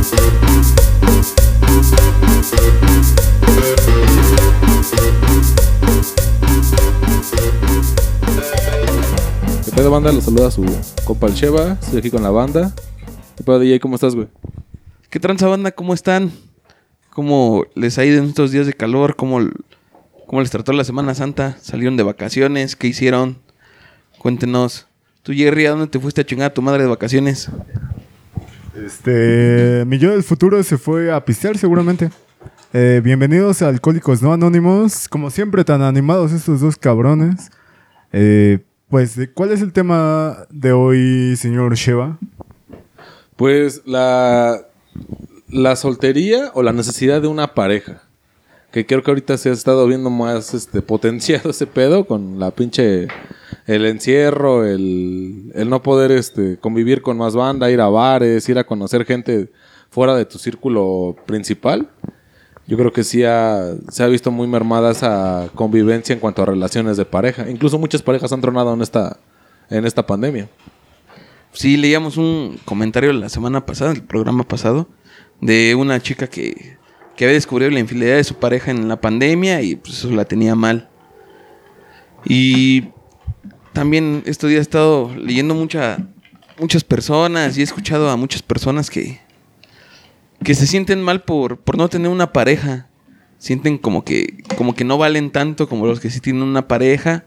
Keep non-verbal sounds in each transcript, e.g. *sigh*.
¿Qué pedo, banda? Los saluda su compa el Sheva. Estoy aquí con la banda. ¿Qué pedo, DJ? ¿Cómo estás, güey? ¿Qué tranza banda? ¿Cómo están? ¿Cómo les ha ido en estos días de calor? ¿Cómo, cómo les trató la Semana Santa? ¿Salieron de vacaciones? ¿Qué hicieron? Cuéntenos. Tú, Jerry, ¿a dónde te fuiste a chingar a tu madre de vacaciones? Este, mi yo del futuro se fue a pistear seguramente. Eh, bienvenidos a Alcohólicos No Anónimos. Como siempre, tan animados estos dos cabrones. Eh, pues, ¿de ¿cuál es el tema de hoy, señor Sheva? Pues la, la soltería o la necesidad de una pareja. Que creo que ahorita se ha estado viendo más este, potenciado ese pedo con la pinche. El encierro, el, no poder este, convivir con más banda, ir a bares, ir a conocer gente fuera de tu círculo principal. Yo creo que sí ha- se ha visto muy mermada esa convivencia en cuanto a relaciones de pareja. Incluso muchas parejas han tronado en esta, en esta pandemia. Sí, leíamos un comentario la semana pasada, el programa pasado, de una chica que, que había descubierto la infidelidad de su pareja en la pandemia y pues eso la tenía mal. Y también estos días he estado leyendo mucha, muchas personas y he escuchado a muchas personas que, que se sienten mal por, por no tener una pareja. Sienten como que, como que no valen tanto como los que sí tienen una pareja.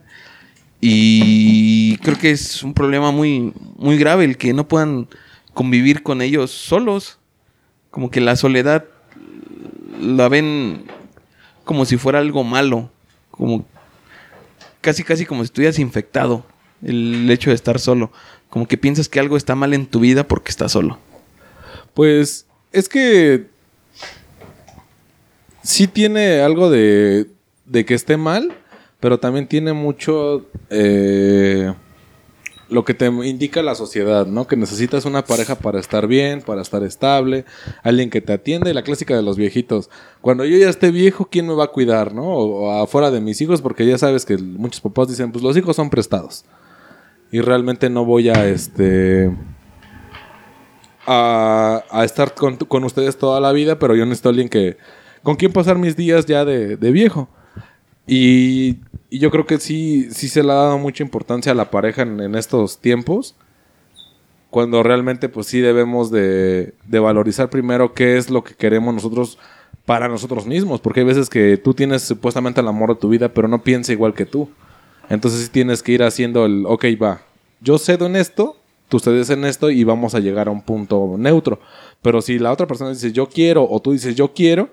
Y creo que es un problema muy, muy grave el que no puedan convivir con ellos solos. Como que la soledad la ven como si fuera algo malo. Como casi casi como si estuvieras infectado. El hecho de estar solo. Como que piensas que algo está mal en tu vida porque estás solo. Pues es que sí tiene algo de, de que esté mal, pero también tiene mucho eh, lo que te indica la sociedad, ¿no? Que necesitas una pareja para estar bien, para estar estable, alguien que te atienda y la clásica de los viejitos. Cuando yo ya esté viejo, ¿quién me va a cuidar, no? O, afuera de mis hijos, porque ya sabes que muchos papás dicen, pues los hijos son prestados. Y realmente no voy a, este a, estar con, con ustedes toda la vida, pero yo necesito alguien que con quien pasar mis días ya de viejo. Y, y yo creo que sí, sí se le ha dado mucha importancia a la pareja en, en estos tiempos. Cuando realmente pues sí debemos de, de valorizar primero qué es lo que queremos nosotros para nosotros mismos. Porque hay veces que tú tienes supuestamente el amor de tu vida, pero no piensa igual que tú. Entonces sí tienes que ir haciendo el, ok, va, yo cedo en esto, tú cedes en esto y vamos a llegar a un punto neutro. Pero si la otra persona dice yo quiero o tú dices yo quiero,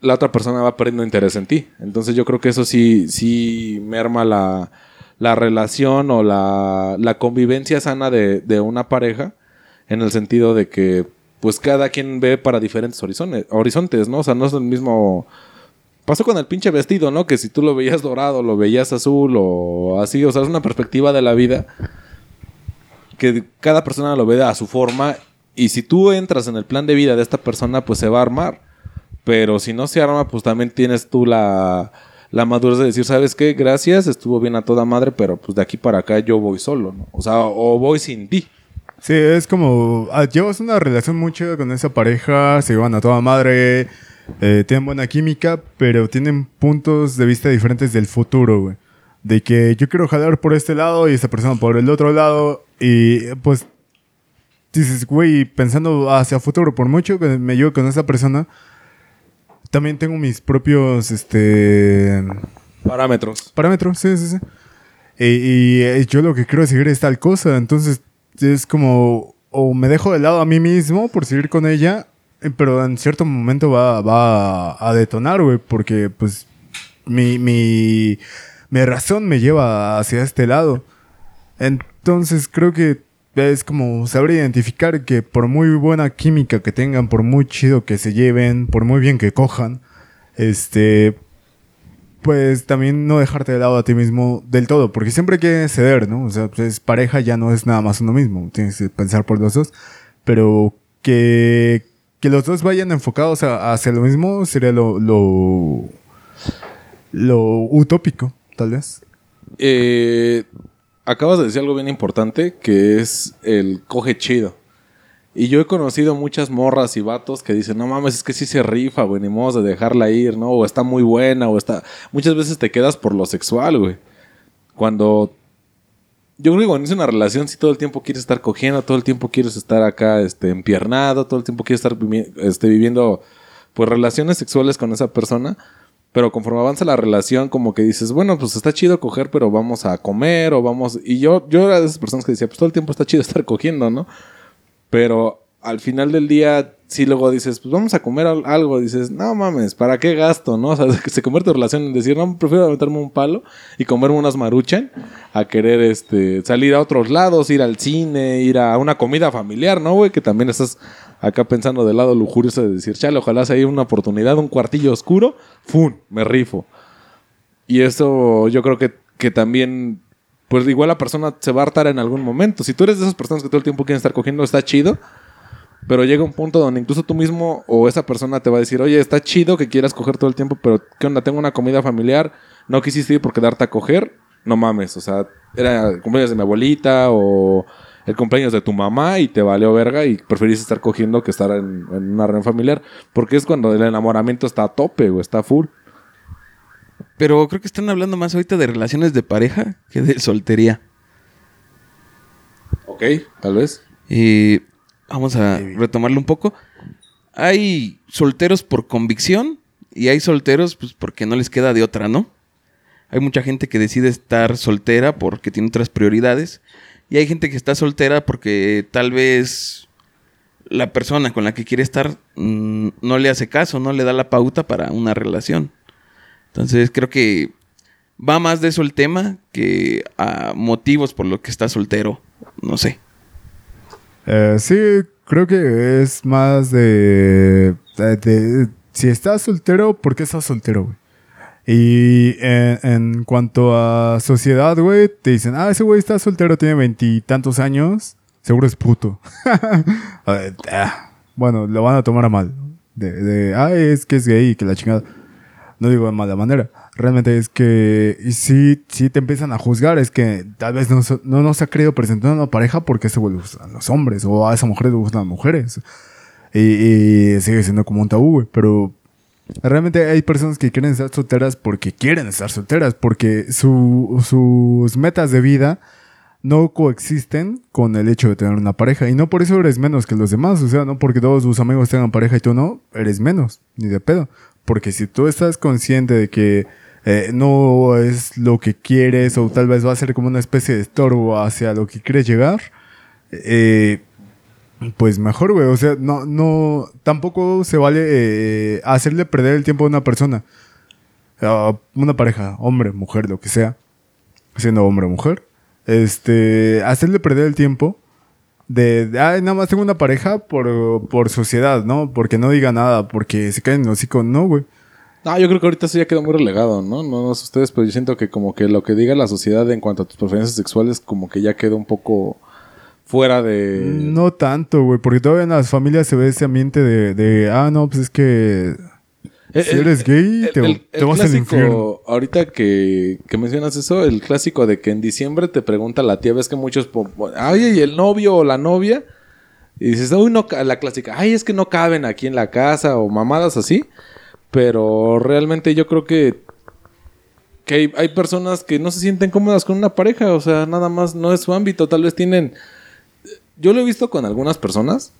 la otra persona va perdiendo interés en ti. Entonces yo creo que eso sí, sí merma la, la relación o la, la convivencia sana de, de una pareja en el sentido de que pues cada quien ve para diferentes horizontes, horizontes, ¿no? O sea, no es el mismo... Pasó con el pinche vestido, ¿no? Que si tú lo veías dorado, lo veías azul o así, o sea, es una perspectiva de la vida que cada persona lo ve a su forma y si tú entras en el plan de vida de esta persona, pues se va a armar. Pero si no se arma, pues también tienes tú la, la madurez de decir, ¿sabes qué? Gracias, estuvo bien a toda madre, pero pues de aquí para acá yo voy solo, ¿no? O sea, o voy sin ti. Sí, es como, ah, llevas una relación muy chida con esa pareja, se llevan a toda madre, eh, tienen buena química, pero tienen puntos de vista diferentes del futuro, güey. De que yo quiero jalar por este lado y esta persona por el otro lado, y pues dices, güey, pensando hacia futuro, por mucho que me llevo con esa persona, también tengo mis propios, este, Parámetros. parámetros, sí, sí, sí. Y, y, eh, yo lo que quiero seguir es tal cosa, entonces es como, o me dejo de lado a mí mismo por seguir con ella, eh, pero en cierto momento va, va a, a detonar, güey, porque pues mi, mi, mi razón me lleva hacia este lado. Entonces creo que es como saber identificar que por muy buena química que tengan, por muy chido que se lleven, por muy bien que cojan, este, pues también no dejarte de lado a ti mismo del todo, porque siempre que ceder, ¿no? O sea, pues es pareja ya no es nada más uno mismo, tienes que pensar por los dos, pero que, que los dos vayan enfocados a- hacia lo mismo sería lo, lo, lo utópico, tal vez. Eh, acabas de decir algo bien importante, que es el coge chido. Y yo he conocido muchas morras y vatos que dicen, no mames, es que sí se rifa, güey, ni modo de dejarla ir, ¿no? O está muy buena, o está... Muchas veces te quedas por lo sexual, güey. Cuando... Yo creo que cuando es una relación, si todo el tiempo quieres estar cogiendo, todo el tiempo quieres estar acá, este, empiernado, todo el tiempo quieres estar este, viviendo, pues, relaciones sexuales con esa persona. Pero conforme avanza la relación, como que dices, bueno, pues está chido coger, pero vamos a comer o vamos... Y yo, yo era de esas personas que decía, pues todo el tiempo está chido *laughs* estar cogiendo, ¿no? Pero al final del día, sí luego dices, pues vamos a comer al- algo. Dices, no mames, ¿para qué gasto, no? *laughs* O sea, se convierte en relación en decir, no, prefiero meterme un palo y comerme unas maruchan a querer este, salir a otros lados, ir al cine, ir a una comida familiar, ¿no, güey? Que también estás acá pensando del lado lujurioso de decir, chale, ojalá se haya una oportunidad, un cuartillo oscuro, ¡fum! Me rifo. Y eso yo creo que, que también, pues igual la persona se va a hartar en algún momento. Si tú eres de esas personas que todo el tiempo quieren estar cogiendo, está chido. Pero llega un punto donde incluso tú mismo o esa persona te va a decir, oye, está chido que quieras coger todo el tiempo, pero ¿qué onda? Tengo una comida familiar, no quisiste ir por quedarte a coger, no mames. O sea, era cumpleaños de mi abuelita o el cumpleaños de tu mamá y te valió verga y preferís estar cogiendo que estar en, en una reunión familiar. Porque es cuando el enamoramiento está a tope o está full. Pero creo que están hablando más ahorita de relaciones de pareja que de soltería. Ok, tal vez. Y vamos a retomarlo un poco. Hay solteros por convicción y hay solteros pues porque no les queda de otra, ¿no? Hay mucha gente que decide estar soltera porque tiene otras prioridades y hay gente que está soltera porque tal vez la persona con la que quiere estar mm, no le hace caso, no le da la pauta para una relación. Entonces creo que va más de eso el tema que a motivos por los que está soltero. No sé. Eh, sí, creo que es más de, de- de- Si estás soltero, ¿por qué estás soltero, güey? Y en, en cuanto a sociedad, güey, te dicen, ah, ese güey está soltero, tiene veintitantos años, seguro es puto. *laughs* Ah, bueno, lo van a tomar a mal. De, de, ah, es que es gay y que la chingada. No digo de mala manera. Realmente es que y sí, sí te empiezan a juzgar. Es que tal vez no, no nos ha querido presentar a una pareja porque ese güey le gustan los hombres o a esa mujer le gustan las mujeres. Y, y sigue siendo como un tabú, güey. Pero realmente hay personas que quieren estar solteras porque quieren estar solteras. Porque su- sus metas de vida no coexisten con el hecho de tener una pareja. Y no por eso eres menos que los demás. O sea, no porque todos tus amigos tengan pareja y tú no, eres menos, ni de pedo. Porque si tú estás consciente de que eh, no es lo que quieres o tal vez va a ser como una especie de estorbo hacia lo que quieres llegar, eh, pues mejor, güey. O sea, no, no, tampoco se vale eh, hacerle perder el tiempo a una persona. A una pareja, hombre, mujer, lo que sea. Siendo hombre o mujer. Este, hacerle perder el tiempo de, de, ay, nada más tengo una pareja por, por sociedad, ¿no? Porque no diga nada, porque se caen en hocico. No, güey. No, yo creo que ahorita eso ya quedó muy relegado, ¿no? No, no sé ustedes, pero yo siento que como que lo que diga la sociedad en cuanto a tus preferencias sexuales como que ya quedó un poco fuera de... No tanto, güey, porque todavía en las familias se ve ese ambiente de, de ah, no, pues es que Eh, si eh, eres gay, el- te, el- te vas al clásico, infierno. Ahorita que, que mencionas eso, el clásico de que en diciembre te pregunta la tía, ves que muchos, oye, ¿y el novio o la novia? Y dices, uy, no, la clásica, ay, es que no caben aquí en la casa o mamadas así. Pero realmente yo creo que, que hay, hay personas que no se sienten cómodas con una pareja, o sea, nada más no es su ámbito, tal vez tienen... Yo lo he visto con algunas personas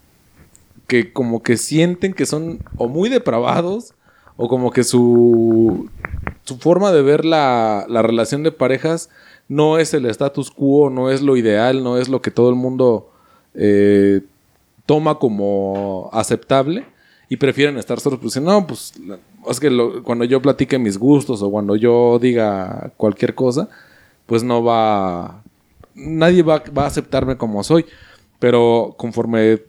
que como que sienten que son o muy depravados o como que su, su forma de ver la, la relación de parejas no es el status quo, no es lo ideal, no es lo que todo el mundo eh, toma como aceptable y prefieren estar solos. Pues no, pues es que lo- cuando yo platique mis gustos o cuando yo diga cualquier cosa, pues no va... Nadie va, va a aceptarme como soy. Pero conforme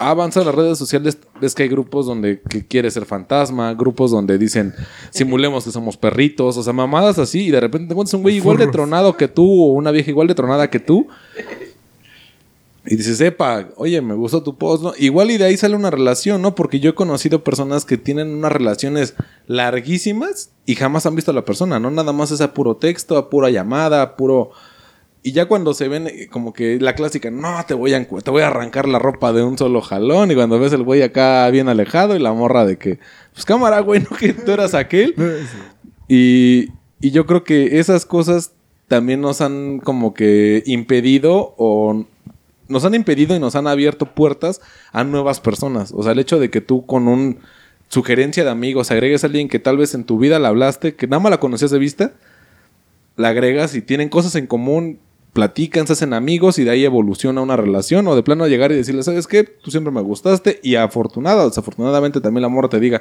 avanzan las redes sociales, ves que hay grupos donde que quiere ser fantasma, grupos donde dicen simulemos que somos perritos, o sea, mamadas así, y de repente te encuentras un güey igual de tronado que tú, o una vieja igual de tronada que tú. Y dices, epa, oye, me gustó tu post, ¿no? Igual y de ahí sale una relación, ¿no? Porque yo he conocido personas que tienen unas relaciones larguísimas y jamás han visto a la persona, ¿no? Nada más es a puro texto, a pura llamada, a puro Y ya cuando se ven eh, como que la clásica, no, te voy a, te voy a arrancar la ropa de un solo jalón. Y cuando ves el güey acá bien alejado y la morra de que, pues cámara, güey, *laughs* no que tú eras aquel. *laughs* Y, y yo creo que esas cosas también nos han como que impedido o nos han impedido y nos han abierto puertas a nuevas personas. O sea, el hecho de que tú con un sugerencia de amigos agregues a alguien que tal vez en tu vida la hablaste, que nada más la conocías de vista, la agregas y tienen cosas en común, platican, se hacen amigos y de ahí evoluciona una relación o de plano llegar y decirle, ¿sabes qué? Tú siempre me gustaste y afortunada o desafortunadamente también la morra te diga,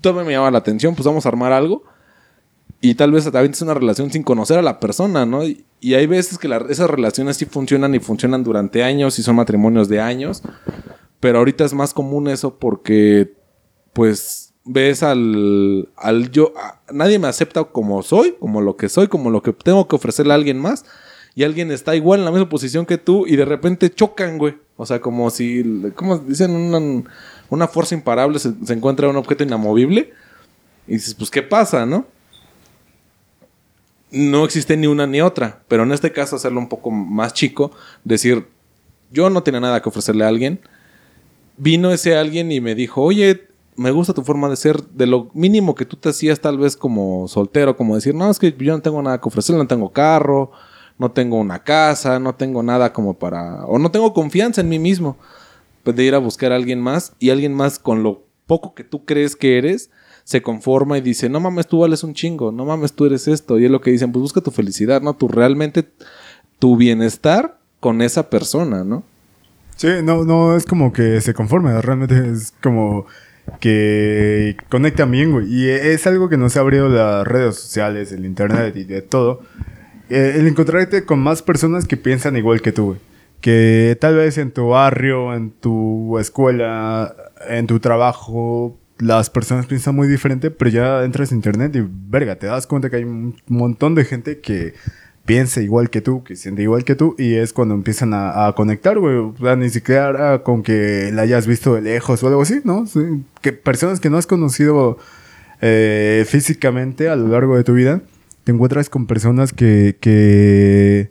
tú me llama la atención, pues vamos a armar algo. Y tal vez también es una relación sin conocer a la persona, ¿no? Y, hay veces que la- esas relaciones sí funcionan y funcionan durante años y son matrimonios de años. Pero ahorita es más común eso porque, pues, ves al, al yo. a- nadie me acepta como soy, como lo que soy, como lo que tengo que ofrecerle a alguien más. Y alguien está igual en la misma posición que tú y de repente chocan, güey. O sea, como si, como dicen, una, una fuerza imparable se, encuentra un objeto inamovible. Y dices, pues, ¿qué pasa, no? no existe ni una ni otra. Pero en este caso, hacerlo un poco más chico, decir, yo no tenía nada que ofrecerle a alguien. Vino ese alguien y me dijo, oye, me gusta tu forma de ser, de lo mínimo que tú te hacías tal vez como soltero, como decir, no, es que yo no tengo nada que ofrecerle, no tengo carro, no tengo una casa, no tengo nada como para, o no tengo confianza en mí mismo. Pues de ir a buscar a alguien más y alguien más con lo poco que tú crees que eres, se conforma y dice, no mames, tú vales un chingo, no mames, tú eres esto. Y es lo que dicen, pues busca tu felicidad, ¿no? Tu realmente, tu bienestar con esa persona, ¿no? Sí, no, no es como que se conforme, realmente es como que conecta bien, güey. Y es algo que nos ha abrido las redes sociales, el internet y de todo. Eh, el encontrarte con más personas que piensan igual que tú, güey. Que tal vez en tu barrio, en tu escuela, en tu trabajo, las personas piensan muy diferente, pero ya entras a internet y, verga, te das cuenta que hay un montón de gente que piensa igual que tú, que siente igual que tú, y es cuando empiezan a, conectar, güey. O sea, ni siquiera con que la hayas visto de lejos o algo así, ¿no? Que personas que no has conocido eh, físicamente a lo largo de tu vida, te encuentras con personas que, que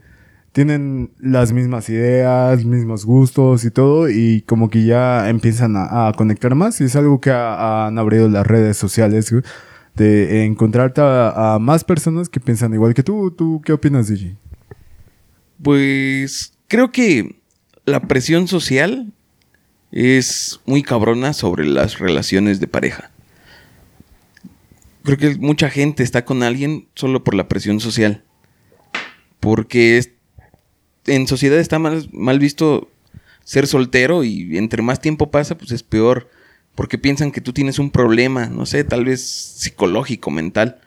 tienen las mismas ideas, mismos gustos y todo, y como que ya empiezan a, conectar más, y es algo que ha- han abrido las redes sociales, de encontrarte a, a más personas que piensan igual que tú. ¿Tú qué opinas, DJ? Pues creo que la presión social es muy cabrona sobre las relaciones de pareja. Creo que mucha gente está con alguien solo por la presión social. Porque es- en sociedad está mal, mal visto ser soltero y entre más tiempo pasa, pues es peor. Porque piensan que tú tienes un problema, no sé, tal vez psicológico, mental.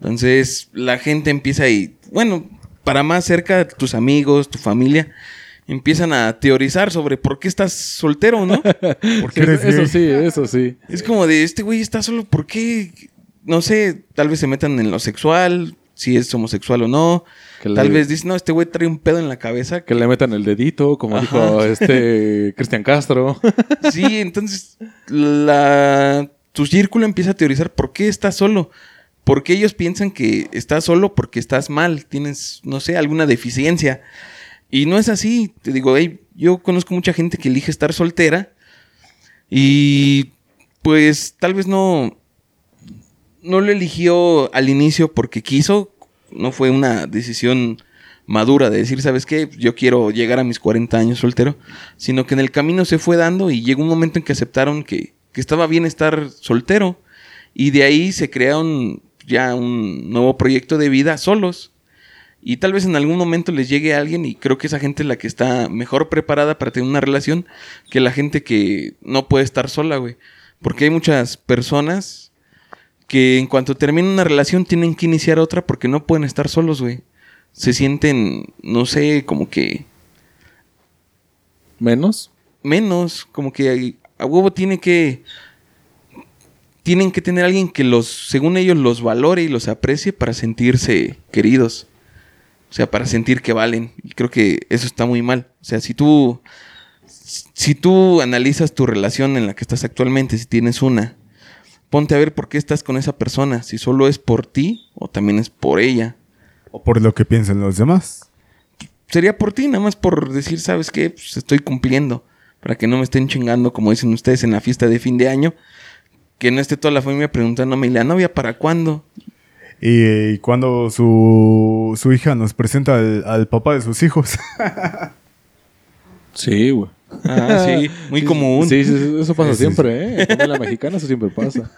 Entonces la gente empieza y, bueno, para más cerca, tus amigos, tu familia, empiezan a teorizar sobre por qué estás soltero, ¿no? *laughs* Porque eres eso gay. sí, eso sí. es como de, este güey está solo, ¿por qué? No sé, tal vez se metan en lo sexual, si es homosexual o no. Que le- Tal vez dicen, no, este güey trae un pedo en la cabeza. Que le metan el dedito, como Ajá. dijo *laughs* este Cristian Castro. *laughs* Sí, entonces la, tu círculo empieza a teorizar por qué estás solo. Porque ellos piensan que estás solo porque estás mal, tienes, no sé, alguna deficiencia. Y no es así. Te digo, hey, yo conozco mucha gente que elige estar soltera y pues tal vez no, no lo eligió al inicio porque quiso, no fue una decisión madura de decir, ¿sabes qué? Yo quiero llegar a mis 40 años soltero, sino que en el camino se fue dando y llegó un momento en que aceptaron que, que estaba bien estar soltero y de ahí se crearon ya un nuevo proyecto de vida solos. Y tal vez en algún momento les llegue alguien y creo que esa gente es la que está mejor preparada para tener una relación que la gente que no puede estar sola, güey. Porque hay muchas personas que en cuanto termina una relación tienen que iniciar otra porque no pueden estar solos, güey. Se sienten, no sé, como que Menos. menos, como que hay- a huevo tiene que tienen que tener alguien que los, según ellos, los valore y los aprecie para sentirse queridos. O sea, para sentir que valen. Y creo que eso está muy mal. O sea, si tú si tú analizas tu relación en la que estás actualmente, si tienes una, ponte a ver por qué estás con esa persona, si solo es por ti o también es por ella. O por lo que piensan los demás. sería por ti, nada más por decir, ¿sabes qué? Pues estoy cumpliendo. Para que no me estén chingando, como dicen ustedes, en la fiesta de fin de año. Que no esté toda la familia preguntándome, ¿y la novia para cuándo? Y, y cuando su, su hija nos presenta al, al papá de sus hijos. *laughs* Sí, güey. Ah, *laughs* sí, muy común. Sí, sí, eso pasa siempre, ¿eh? En la mexicana eso siempre pasa.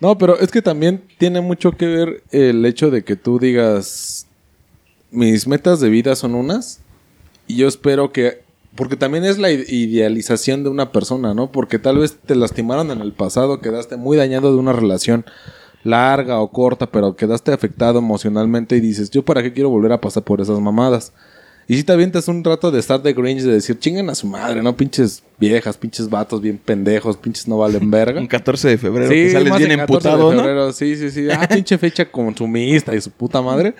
No, pero es que también tiene mucho que ver el hecho de que tú digas, mis metas de vida son unas, y yo espero que, porque también es la ide- idealización de una persona, ¿no? Porque tal vez te lastimaron en el pasado, quedaste muy dañado de una relación larga o corta, pero quedaste afectado emocionalmente y dices, yo para qué quiero volver a pasar por esas mamadas. Y si te avientas un rato de estar de Grinch, de decir, chingan a su madre, ¿no? Pinches viejas, pinches vatos bien pendejos, pinches no valen verga. Un 14 de febrero que sales más bien el 14 de emputado, ¿no? febrero, Sí, sí, sí. Ah, pinche fecha consumista y su puta madre.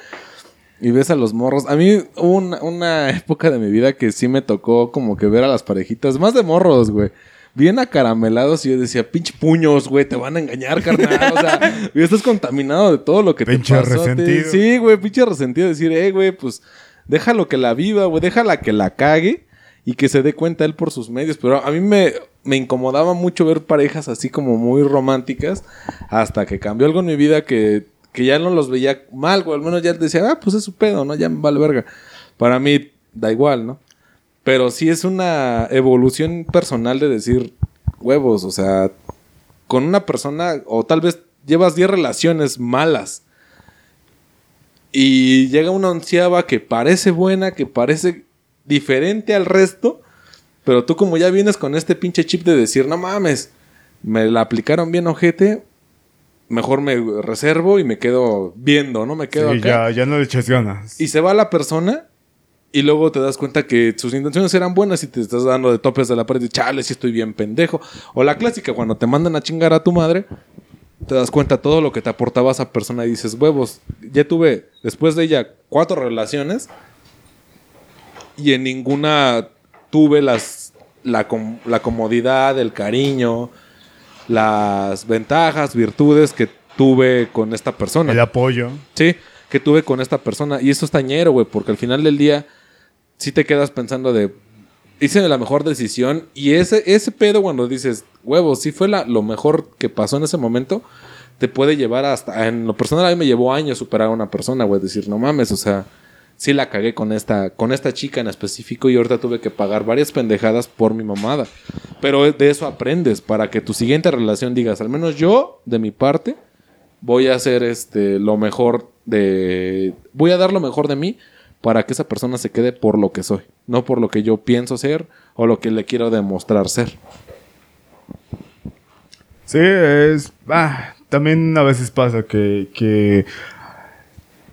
Y ves a los morros. A mí hubo una, una época de mi vida que sí me tocó como que ver a las parejitas, más de morros, güey. Bien acaramelados y yo decía, pinche puños, güey, te van a engañar, carnal. O sea, *laughs* y estás contaminado de todo lo que Pinche te pasó. te- resentido. Sí, güey, pinche resentido. Decir, eh, güey, pues déjalo que la viva, güey, déjala que la cague y que se dé cuenta él por sus medios. Pero a mí me, me incomodaba mucho ver parejas así como muy románticas hasta que cambió algo en mi vida que, que ya no los veía mal, güey. Al menos ya decía, ah, pues es su pedo, ¿no? Ya me vale verga. Para mí da igual, ¿no? Pero sí es una evolución personal de decir, huevos, o sea, con una persona, o tal vez llevas 10 relaciones malas. Y llega una onceava que parece buena, que parece diferente al resto. Pero tú como ya vienes con este pinche chip de decir, no mames, me la aplicaron bien ojete, mejor me reservo y me quedo viendo, ¿no? Me quedo Sí, acá. ya, ya no le eches ganas. Y se va la persona y luego te das cuenta que sus intenciones eran buenas y te estás dando de topes de la pared y chale, si estoy bien pendejo. O la clásica, cuando te mandan a chingar a tu madre, te das cuenta todo lo que te aportaba esa persona y dices, huevos, ya tuve después de ella cuatro relaciones y en ninguna tuve las, la, com- la comodidad, el cariño, las ventajas, virtudes que tuve con esta persona. El apoyo. Sí, que tuve con esta persona. Y eso es tañero, güey, porque al final del día sí te quedas pensando de, hice la mejor decisión. Y ese, ese pedo cuando dices, huevos, sí fue la, lo mejor que pasó en ese momento, te puede llevar hasta, en lo personal a mí me llevó años superar a una persona, güey, decir, no mames, o sea, sí la cagué con esta, con esta chica en específico y ahorita tuve que pagar varias pendejadas por mi mamada. Pero de eso aprendes para que tu siguiente relación digas, al menos yo, de mi parte, voy a hacer este lo mejor de voy a dar lo mejor de mí para que esa persona se quede por lo que soy, no por lo que yo pienso ser o lo que le quiero demostrar ser. Sí, es. ah, también a veces pasa que,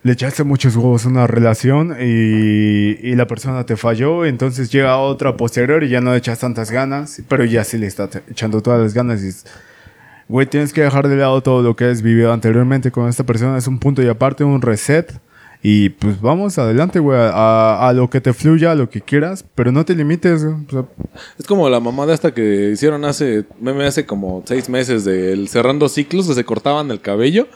le echaste muchos huevos a una relación y, la persona te falló, entonces llega otra posterior y ya no le echas tantas ganas, pero ya sí le está echando todas las ganas y dices, güey, tienes que dejar de lado todo lo que has vivido anteriormente con esta persona, es un punto y aparte, un reset. Y pues vamos adelante, güey, a, a lo que te fluya, a lo que quieras, pero no te limites, güey. O sea, Es como la mamada esta que hicieron hace meme hace como seis meses del cerrando ciclos que se cortaban el cabello.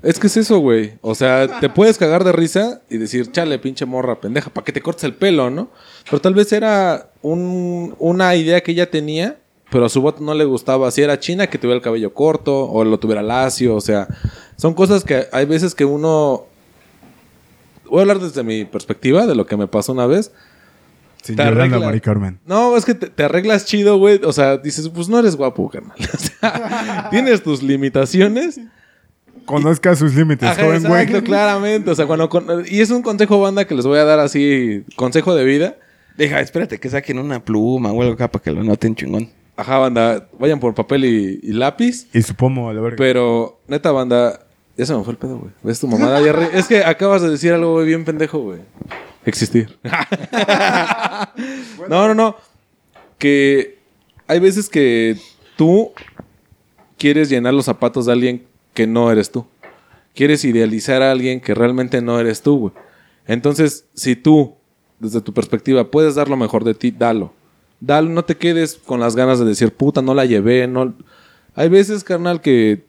Es que es eso, güey. O sea, te puedes cagar de risa y decir, chale, pinche morra pendeja, ¿para que te cortes el pelo, no? Pero tal vez era un- una idea que ella tenía, pero a su voto no le gustaba. Si era china, que tuviera el cabello corto o lo tuviera lacio. O sea, son cosas que hay veces que uno. Voy a hablar desde mi perspectiva de lo que me pasó una vez. sin Te arregla- Mari Carmen. No, es que te, te arreglas chido, güey. O sea, dices, pues no eres guapo, carnal. *laughs* O sea, tienes tus limitaciones. Conozca sus límites, Ajá, joven güey. exacto, claramente. O sea, cuando. con- y es un consejo, banda, que les voy a dar así, consejo de vida. Deja, espérate que saquen una pluma o algo acá para que lo noten chingón. Ajá, banda, vayan por papel y, y lápiz. Y su pomo, a la verga. Pero, neta, banda, ya se me fue el pedo, güey. ¿Ves tu mamada? Ya re- es que acabas de decir algo, güey, bien pendejo, güey. Existir. *laughs* no, no, no. Que hay veces que tú quieres llenar los zapatos de alguien que no eres tú. Quieres idealizar a alguien que realmente no eres tú, güey. Entonces, si tú, desde tu perspectiva, puedes dar lo mejor de ti, dalo. Dalo, no te quedes con las ganas de decir, puta, no la llevé, no... Hay veces, carnal, que,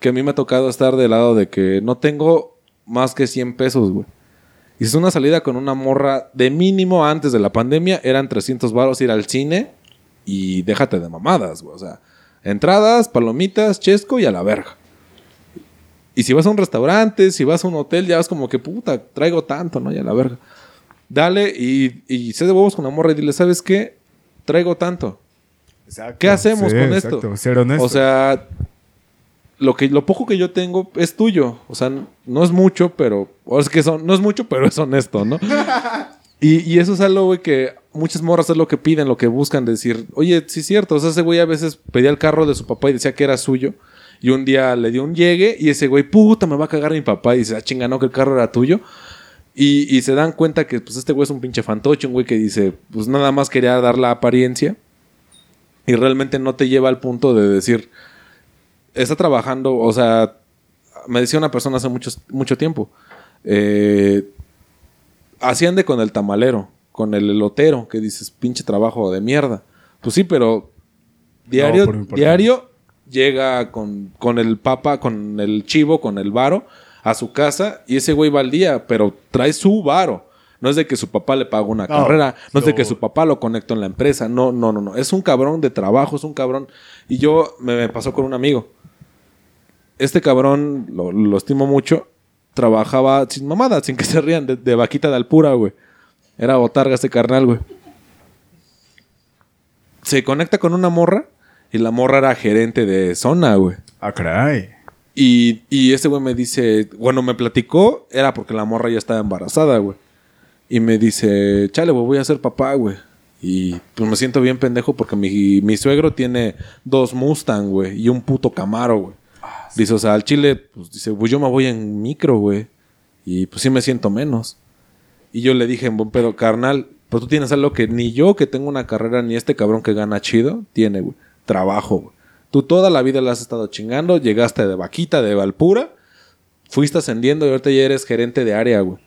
que a mí me ha tocado estar del lado de que no tengo más que 100 pesos, güey. Dices, una salida con una morra de mínimo antes de la pandemia eran 300 baros ir al cine y déjate de mamadas, güey. O sea, entradas, palomitas, chesco y a la verga. Y si vas a un restaurante, si vas a un hotel, ya vas como que puta, traigo tanto, ¿no? Y a la verga. Dale y, y sé de huevos con la morra y dile, ¿sabes qué? Traigo tanto. Exacto. ¿Qué hacemos Sí, con exacto, esto? Ser honesto. O sea, lo, que, lo poco que yo tengo es tuyo. O sea, no es mucho, pero. O es que son, no es mucho, *laughs* pero es honesto, ¿no? y, y eso es algo, güey, que muchas morras es lo que piden, lo que buscan, decir, oye, sí es cierto. O sea, ese güey a veces pedía el carro de su papá y decía que era suyo. Y un día le dio un llegue y ese güey, puta, me va a cagar mi papá. Y dice, ah, chinga, no, que el carro era tuyo. Y, y se dan cuenta que, pues, este güey es un pinche fantoche, un güey que dice, pues nada más quería dar la apariencia. Y realmente no te lleva al punto de decir, está trabajando, o sea, me decía una persona hace mucho, mucho tiempo, eh, hacían de con el tamalero, con el elotero, que dices, pinche trabajo de mierda. Pues sí, pero diario, No, por importante. diario llega con, con el papa, con el chivo, con el varo a su casa y ese güey va al día, pero trae su varo. No es de que su papá le paga una No, carrera, no es de que su papá lo conectó en la empresa, no, no, no, no. Es un cabrón de trabajo, es un cabrón. Y yo me, me pasó con un amigo. Este cabrón, lo, lo estimo mucho, trabajaba sin mamada, sin que se rían, de, de vaquita de alpura, güey. Era botarga este carnal, güey. Se conecta con una morra y la morra era gerente de zona, güey. Ah, caray. Y, y ese güey me dice, bueno, me platicó, era porque la morra ya estaba embarazada, güey. Y me dice, chale, güey, voy a ser papá, güey. Y pues me siento bien pendejo porque mi, mi suegro tiene dos Mustang, güey, y un puto Camaro, güey. Dice, o sea, al Chile, pues dice, pues yo me voy en micro, güey. Y pues sí me siento menos. Y yo le dije en buen pedo, carnal, pues tú tienes algo que ni yo que tengo una carrera, ni este cabrón que gana chido, tiene, güey. Trabajo, güey. Tú toda la vida la has estado chingando, llegaste de vaquita, de Valpura, fuiste ascendiendo y ahorita ya eres gerente de área, güey.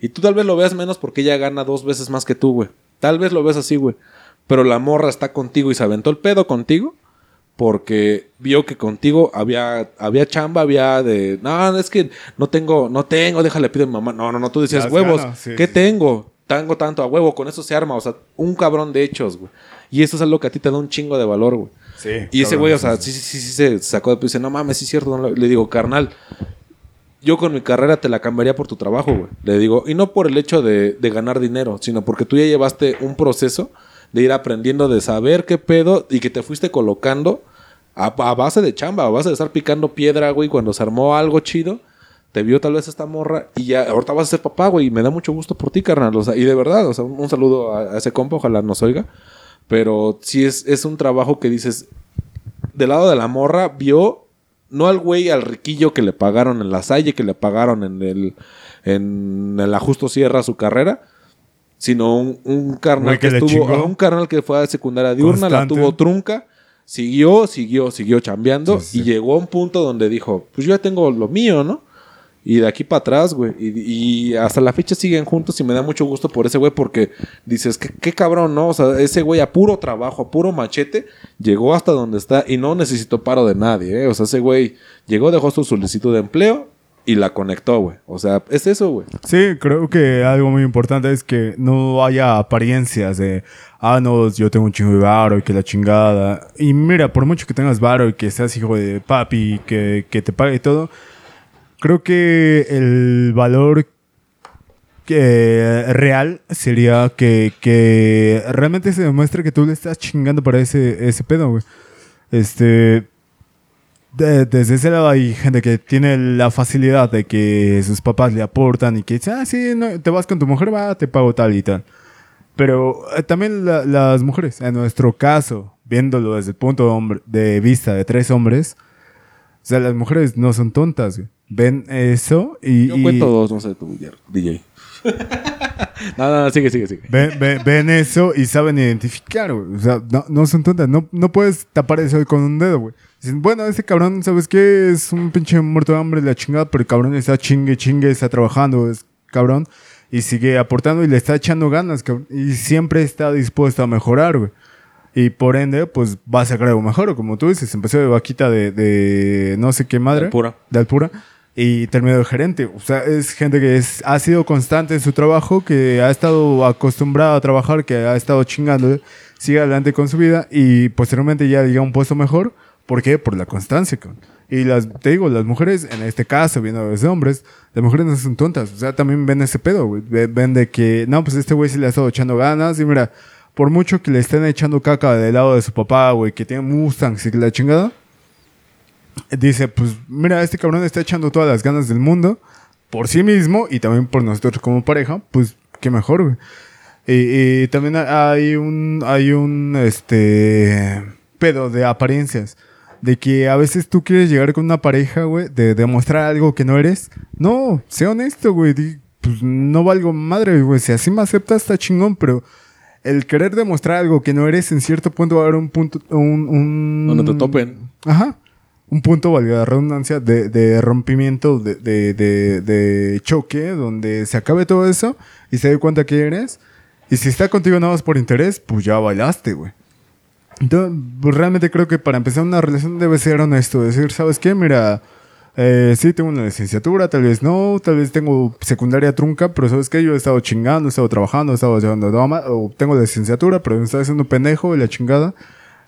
Y tú tal vez lo veas menos porque ella gana dos veces más que tú, güey. Tal vez lo ves así, güey. Pero la morra está contigo y se aventó el pedo contigo porque vio que contigo había, había chamba, había de, no, es que no tengo, no tengo, déjale pido a mi mamá. No, no, no, tú decías, Las huevos, ganas, sí, ¿qué sí, tengo? Tengo tanto a huevo, con eso se arma, o sea, un cabrón de hechos, güey. Y eso es algo que a ti te da un chingo de valor, güey. Sí. Y ese güey, o sea, sí. sí, sí, se sacó de dice, no mames, sí es cierto. no lo-". Le digo, carnal, yo con mi carrera te la cambiaría por tu trabajo, güey. Le digo, y no por el hecho de, de ganar dinero, sino porque tú ya llevaste un proceso de ir aprendiendo, de saber qué pedo y que te fuiste colocando a, base de chamba, a base de estar picando piedra, güey, cuando se armó algo chido. Te vio tal vez esta morra y ya ahorita vas a ser papá, güey, y me da mucho gusto por ti, carnal. Y de verdad, o sea, un, un saludo a, ese compa, ojalá nos oiga. Pero sí es, es un trabajo que dices, del lado de la morra, vio no al güey, al riquillo que le pagaron en la Salle, que le pagaron en el, en el Ajusto Sierra su carrera, sino un, un carnal que estuvo, un carnal que fue a secundaria diurna, la tuvo trunca, siguió, siguió, siguió chambeando Sí, sí. y llegó a un punto donde dijo, pues yo ya tengo lo mío, ¿no? Y de aquí para atrás, güey. Y, y hasta la fecha siguen juntos y me da mucho gusto por ese güey porque dices, qué, qué cabrón, ¿no? O sea, ese güey a puro trabajo, a puro machete, llegó hasta donde está y no necesitó paro de nadie, ¿eh? O sea, ese güey llegó, dejó su solicitud de empleo y la conectó, güey. O sea, es eso, güey. Sí, creo que algo muy importante es que no haya apariencias de, ah, no, yo tengo un chingo de varo y que la chingada. Y mira, por mucho que tengas varo y que seas hijo de papi y que, que te pague todo, creo que el valor que, real sería que, que realmente se demuestre que tú le estás chingando para ese, ese pedo, güey. Este. De- desde ese lado hay gente que tiene la facilidad de que sus papás le aportan y que dice, ah, sí, no, te vas con tu mujer, va, te pago tal y tal. Pero eh, también la- las mujeres, en nuestro caso, viéndolo desde el punto de, hombre- de vista de tres hombres, o sea, las mujeres no son tontas, güey. Ven eso y... Yo y- cuento dos, no sé, tú, DJ. *laughs* no, no, no, sigue, sigue, sigue. Ven, ven- ven eso y saben identificar, güey. O sea, no, no son tontas. No, no puedes tapar eso con un dedo, güey. Dicen, bueno, ese cabrón, ¿sabes qué? Es un pinche muerto de hambre, la chingada, pero el cabrón está chingue, chingue, está trabajando, es cabrón. Y sigue aportando y le está echando ganas, cabrón. Y siempre está dispuesto a mejorar, güey. Y por ende, pues va a sacar algo mejor. o Como tú dices, empezó de vaquita de, de no sé qué madre. Alpura. De Alpura. Y terminó de gerente. O sea, es gente que es, ha sido constante en su trabajo, que ha estado acostumbrada a trabajar, que ha estado chingando, sigue adelante con su vida y posteriormente ya llega a un puesto mejor. ¿Por qué? Por la constancia. Y las, te digo, las mujeres, en este caso, viendo desde hombres, las mujeres no son tontas. O sea, también ven ese pedo, güey. Ve- Ven de que, no, pues este güey sí le ha estado echando ganas. Y mira, por mucho que le estén echando caca del lado de su papá, güey, que tiene Mustangs y la chingada, dice, pues mira, este cabrón está echando todas las ganas del mundo por sí mismo y también por nosotros como pareja, pues qué mejor, güey. Y, y también hay un, hay un, este, pedo de apariencias. De que a veces tú quieres llegar con una pareja, güey, de demostrar algo que no eres. No, sé honesto, güey. Pues no valgo madre, güey. Si así me aceptas, está chingón, pero el querer demostrar algo que no eres, en cierto punto va a haber un punto, un... un Donde te topen. Ajá. Un punto, valga la redundancia, de, de rompimiento, de, de, de, choque, donde se acabe todo eso y se dé cuenta que eres. Y si está contigo nada más por interés, pues ya bailaste, güey. Entonces, pues realmente creo que para empezar una relación debe ser honesto. Decir, ¿sabes qué? Mira, eh, sí tengo una licenciatura, tal vez no, tal vez tengo secundaria trunca, pero ¿sabes qué? Yo he estado chingando, he estado trabajando, he estado llevando dama, o tengo licenciatura, pero me está haciendo pendejo y la chingada.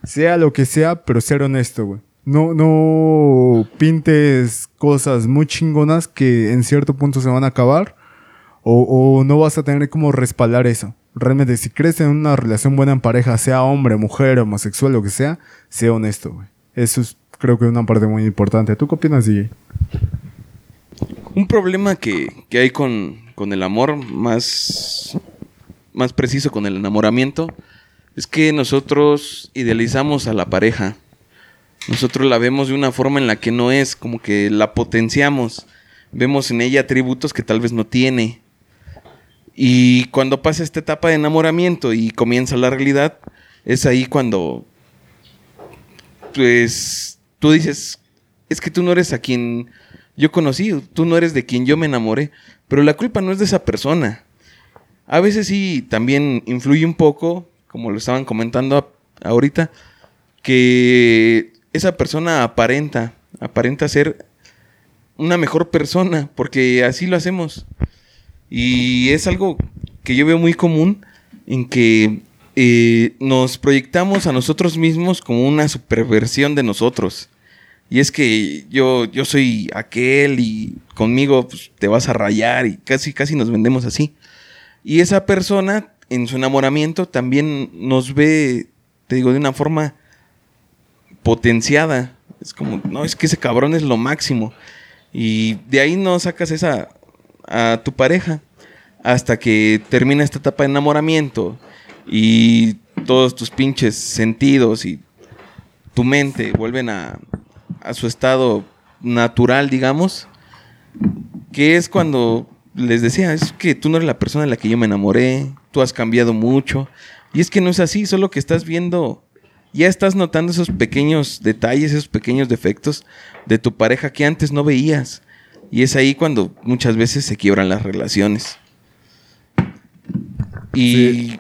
Sea lo que sea, pero ser honesto, güey. No, no pintes cosas muy chingonas que en cierto punto se van a acabar o, no vas a tener como respaldar eso. Realmente, si crees en una relación buena en pareja, sea hombre, mujer, homosexual, lo que sea, sea honesto. Eso es, creo que, una parte muy importante. ¿Tú qué opinas, DJ? Un problema que, que hay con, con el amor, más, más preciso con el enamoramiento, es que nosotros idealizamos a la pareja. Nosotros la vemos de una forma en la que no es, como que la potenciamos. Vemos en ella atributos que tal vez no tiene. Y cuando pasa esta etapa de enamoramiento y comienza la realidad, es ahí cuando pues tú dices, es que tú no eres a quien yo conocí, tú no eres de quien yo me enamoré, pero la culpa no es de esa persona. A veces sí también influye un poco, como lo estaban comentando ahorita, que esa persona aparenta, aparenta ser una mejor persona, porque así lo hacemos. Y es algo que yo veo muy común en que eh, nos proyectamos a nosotros mismos como una superversión de nosotros. Y es que yo, yo soy aquel y conmigo pues, te vas a rayar y casi, casi nos vendemos así. Y esa persona en su enamoramiento también nos ve, te digo, de una forma potenciada. Es como, no, es que ese cabrón es lo máximo. Y de ahí no sacas esa a tu pareja hasta que termina esta etapa de enamoramiento y todos tus pinches sentidos y tu mente vuelven a, a su estado natural, digamos, que es cuando les decía, es que tú no eres la persona de la que yo me enamoré, tú has cambiado mucho, y es que no es así, solo que estás viendo, ya estás notando esos pequeños detalles, esos pequeños defectos de tu pareja que antes no veías, y es ahí cuando muchas veces se quiebran las relaciones. Y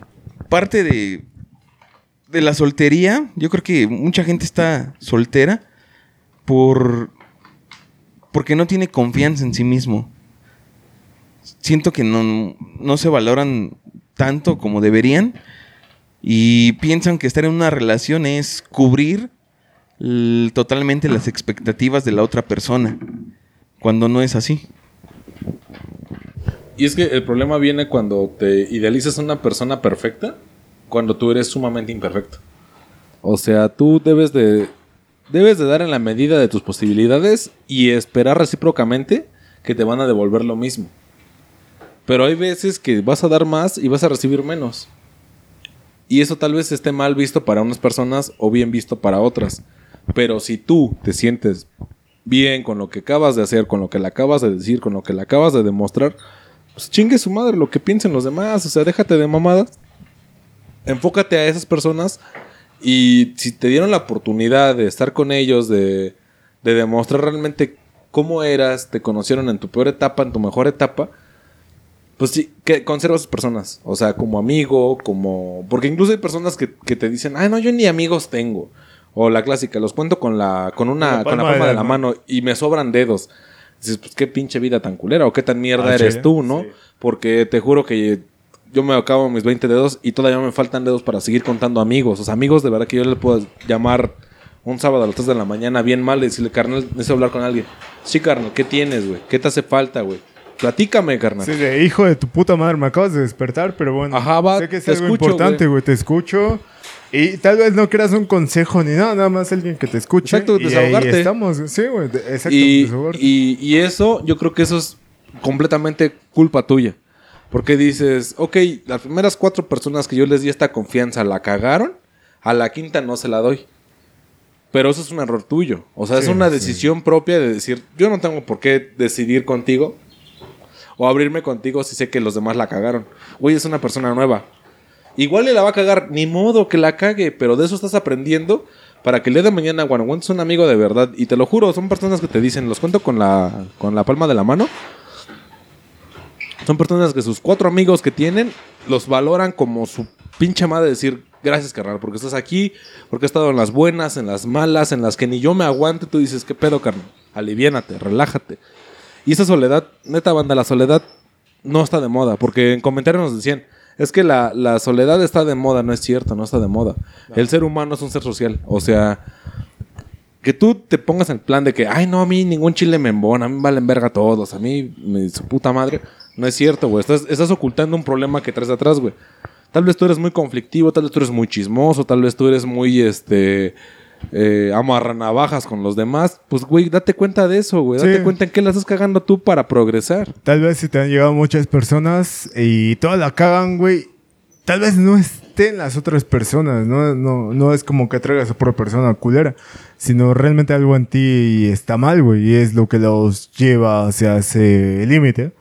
parte de, de la soltería, yo creo que mucha gente está soltera por porque no tiene confianza en sí mismo. Siento que no, no se valoran tanto como deberían y piensan que estar en una relación es cubrir totalmente las expectativas de la otra persona, cuando no es así. Y es que el problema viene cuando te idealizas a una persona perfecta, cuando tú eres sumamente imperfecto. O sea, tú debes de debes de dar en la medida de tus posibilidades y esperar recíprocamente que te van a devolver lo mismo. Pero hay veces que vas a dar más y vas a recibir menos. Y eso tal vez esté mal visto para unas personas o bien visto para otras. Pero si tú te sientes bien con lo que acabas de hacer, con lo que le acabas de decir, con lo que le acabas de demostrar, pues chingue su madre lo que piensen los demás. O sea, déjate de mamadas. Enfócate a esas personas y si te dieron la oportunidad de estar con ellos, de, de demostrar realmente cómo eras, te conocieron en tu peor etapa, en tu mejor etapa, pues sí, que conserva a esas personas. O sea, como amigo, como... Porque incluso hay personas que, que te dicen, ay, no, yo ni amigos tengo. O la clásica, los cuento con la, con una, Con la con la palma de de la mano y me sobran dedos. dices, pues qué pinche vida tan culera o qué tan mierda Ah, eres sí, tú, ¿no? sí. Porque te juro que yo me acabo mis 20 dedos y todavía me faltan dedos para seguir contando amigos. O sea, amigos de verdad que yo le puedo llamar un sábado a las 3 de la mañana bien mal y decirle, carnal, necesito hablar con alguien. Sí, carnal, ¿qué tienes, güey? ¿Qué te hace falta, güey? Platícame, carnal. Sí, de hijo de tu puta madre, me acabas de despertar, pero bueno. Ajá, va, Sé que es te algo escucho, importante, güey. Te escucho. Y tal vez no quieras un consejo ni nada, nada más alguien que te escuche. Exacto, y desahogarte. Ahí estamos, sí, güey. Exacto, y, desahogarte. y, y eso, yo creo que eso es completamente culpa tuya. Porque dices, ok, las primeras cuatro personas que yo les di esta confianza la cagaron, a la quinta no se la doy. Pero eso es un error tuyo. O sea, es una sí. decisión propia de decir, yo no tengo por qué decidir contigo o abrirme contigo si sé que los demás la cagaron. Güey, es una persona nueva. Igual le la va a cagar, ni modo que la cague, pero de eso estás aprendiendo para que el día de mañana, cuando encuentres un amigo de verdad, y te lo juro, son personas que te dicen, los cuento con la, con la palma de la mano. Son personas que sus cuatro amigos que tienen los valoran como su pinche madre decir, gracias carnal, porque estás aquí, porque he estado en las buenas, en las malas, en las que ni yo me aguante, tú dices, ¿qué pedo carnal? Aliviánate, relájate. Y esa soledad, neta banda, la soledad no está de moda, porque en comentarios nos decían, es que la, la soledad está de moda, no es cierto, no está de moda. El ser humano es un ser social, o sea, que tú te pongas en plan de que, ay, no, a mí ningún chile me embona, a mí me valen verga todos, a mí, me- su puta madre. No es cierto, güey. Estás, estás ocultando un problema que traes atrás, güey. Tal vez tú eres muy conflictivo, tal vez tú eres muy chismoso, tal vez tú eres muy, este, eh, amarranavajas con los demás. Pues, güey, date cuenta de eso, güey. Date Sí. cuenta en qué la estás cagando tú para progresar. Tal vez si te han llegado muchas personas y todas la cagan, güey. Tal vez no estén las otras personas, ¿no? No, no es como que traigas a otra persona culera, sino realmente algo en ti está mal, güey, y es lo que los lleva hacia ese límite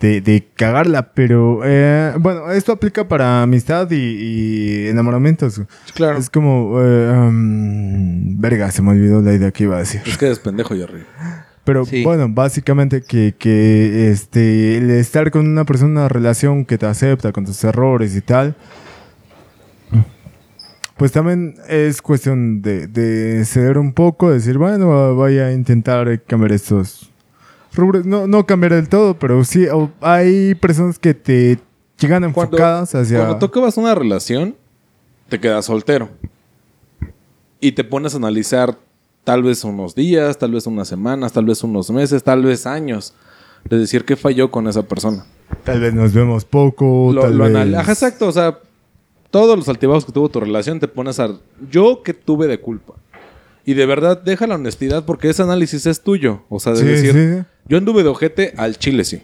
de, de cagarla. Pero, eh, bueno, esto aplica para amistad y, y enamoramientos. Claro. Es como, eh, um, verga, se me olvidó la idea que iba a decir. Es que eres pendejo, Jerry. Pero Sí. bueno, básicamente que, que este, el estar con una persona, una relación que te acepta con tus errores y tal, pues también es cuestión de, de ceder un poco, decir, bueno, voy a intentar cambiar estos rubros. No, no cambiar del todo, pero sí hay personas que te llegan Cuando- enfocadas hacia... Cuando tú acabas una relación, te quedas soltero. Y te pones a analizar tal vez unos días, tal vez unas semanas, tal vez unos meses, tal vez años. De decir qué falló con esa persona. Tal vez nos vemos poco, Lo, tal lo vez... Ajá, exacto. O sea, todos los altibajos que tuvo tu relación te pones a... Yo que tuve de culpa. Y de verdad, deja la honestidad porque ese análisis es tuyo. O sea, de Sí, decir... sí. Yo anduve de ojete al chile, sí.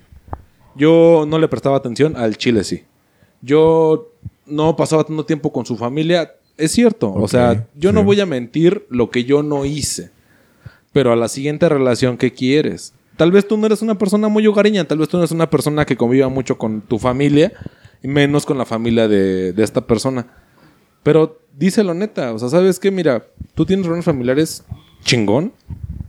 Yo no le prestaba atención al chile, sí. Yo no pasaba tanto tiempo con su familia. Es cierto. o sea, yo no voy a mentir lo que yo no hice. Pero a la siguiente relación, ¿qué quieres? Tal vez tú no eres una persona muy hogareña, tal vez tú no eres una persona que conviva mucho con tu familia, y menos con la familia de, de esta persona. Pero díselo neta, o sea, ¿sabes qué? Mira, tú tienes reuniones familiares chingón,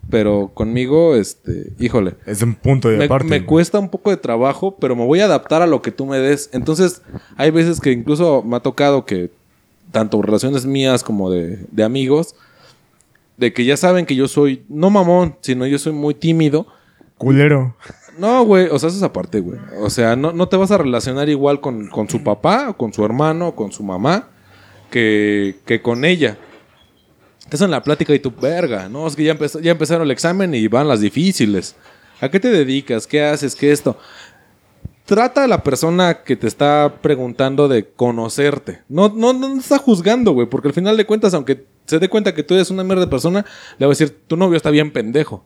pero conmigo, este, híjole, Es un punto de me, aparte. me cuesta un poco de trabajo, pero me voy a adaptar a lo que tú me des. Entonces, hay veces que incluso me ha tocado que, tanto relaciones mías como de, de amigos, de que ya saben que yo soy, no mamón, sino yo soy muy tímido. Culero. No, güey, o sea, eso es aparte, güey. O sea, no, no te vas a relacionar igual con, con su papá, o con su hermano, o con su mamá, que, que con ella. Estás en la plática y tu verga, ¿no? Es que ya, empezó- ya empezaron el examen y van las difíciles. ¿A qué te dedicas? ¿Qué haces? ¿Qué esto? Trata a la persona que te está preguntando de conocerte. No, no, no está juzgando, güey, porque al final de cuentas, aunque se dé cuenta que tú eres una mierda de persona, le va a decir, tu novio está bien pendejo.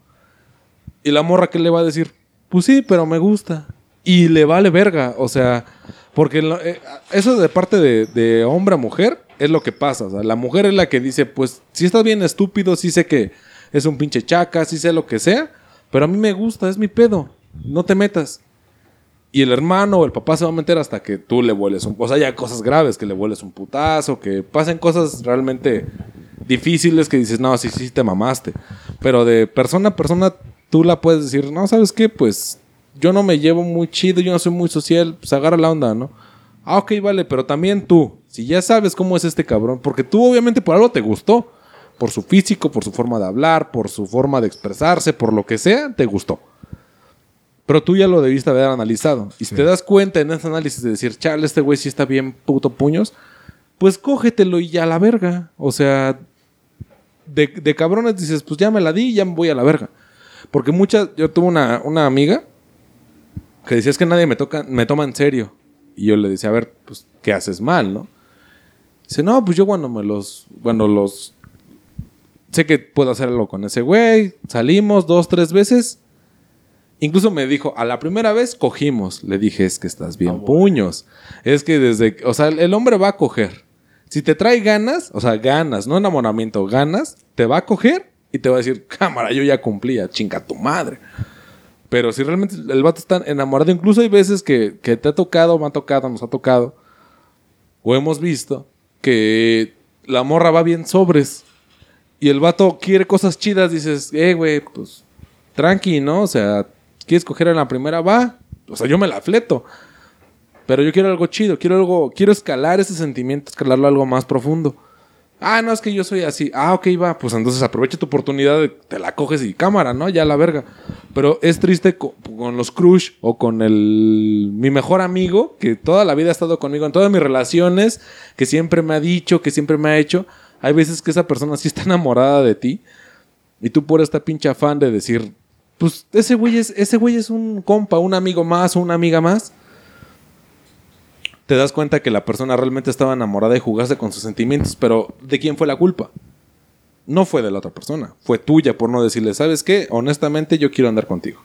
Y la morra, ¿qué le va a decir? Pues sí, pero me gusta. Y le vale verga. O sea, porque eh, eso de parte de hombre a mujer es lo que pasa. La mujer es la que dice, pues, si estás bien estúpido, sí sé que es un pinche chaca, sí sé lo que sea, pero a mí me gusta, es mi pedo. No te metas. Y el hermano o el papá se va a meter hasta que tú le vueles un... O sea, ya cosas graves, que le vueles un putazo, que pasen cosas realmente difíciles que dices, no, sí, sí, te mamaste. Pero de persona a persona, tú la puedes decir, no, ¿sabes qué? Pues yo no me llevo muy chido, yo no soy muy social, pues agarra la onda, ¿no? Ah, ok, vale, pero también tú, si ya sabes cómo es este cabrón, porque tú obviamente por algo te gustó, por su físico, por su forma de hablar, por su forma de expresarse, por lo que sea, te gustó. Pero tú ya lo debiste haber analizado. Y si te das cuenta en ese análisis de decir, chale, este güey sí está bien puto puños, pues cógetelo y ya a la verga. O sea, de, de cabrones dices, pues ya me la di y ya me voy a la verga. Porque muchas, yo tuve una, una amiga que decía, es que nadie me, toca, me toma en serio. Y yo le decía, a ver, pues, ¿qué haces mal, no? Dice, no, pues yo cuando me los, bueno, los, sé que puedo hacer algo con ese güey, salimos dos, tres veces. Incluso me dijo, a la primera vez cogimos. Le dije, es que estás bien puños. Es que desde, o sea, el hombre va a coger. Si te trae ganas, o sea, ganas, no enamoramiento, ganas, te va a coger y te va a decir, cámara, yo ya cumplía, chinga tu madre. Pero si realmente el vato está enamorado, incluso hay veces que, que te ha tocado, me ha tocado, nos ha tocado, o hemos visto, que la morra va bien sobres y el vato quiere cosas chidas, dices, eh, güey, pues tranqui, ¿no? O sea, ¿quieres coger en la primera? Va. O sea, yo me la fleto. Pero yo quiero algo chido, quiero algo, quiero escalar ese sentimiento, escalarlo a algo más profundo. Ah, no, es que yo soy así. Ah, ok, va. Pues entonces aprovecha tu oportunidad, de, te la coges y cámara, ¿no? Ya la verga. Pero es triste co- con, los crush o con el mi mejor amigo, que toda la vida ha estado conmigo en todas mis relaciones, que siempre me ha dicho, que siempre me ha hecho. Hay veces que esa persona sí está enamorada de ti. Y tú por esta pinche afán de decir, pues ese güey es, ese güey es un compa, un amigo más una amiga más. Te das cuenta que la persona realmente estaba enamorada y jugaste con sus sentimientos, pero ¿de quién fue la culpa? No fue de la otra persona, fue tuya por no decirle, ¿sabes qué? Honestamente yo quiero andar contigo.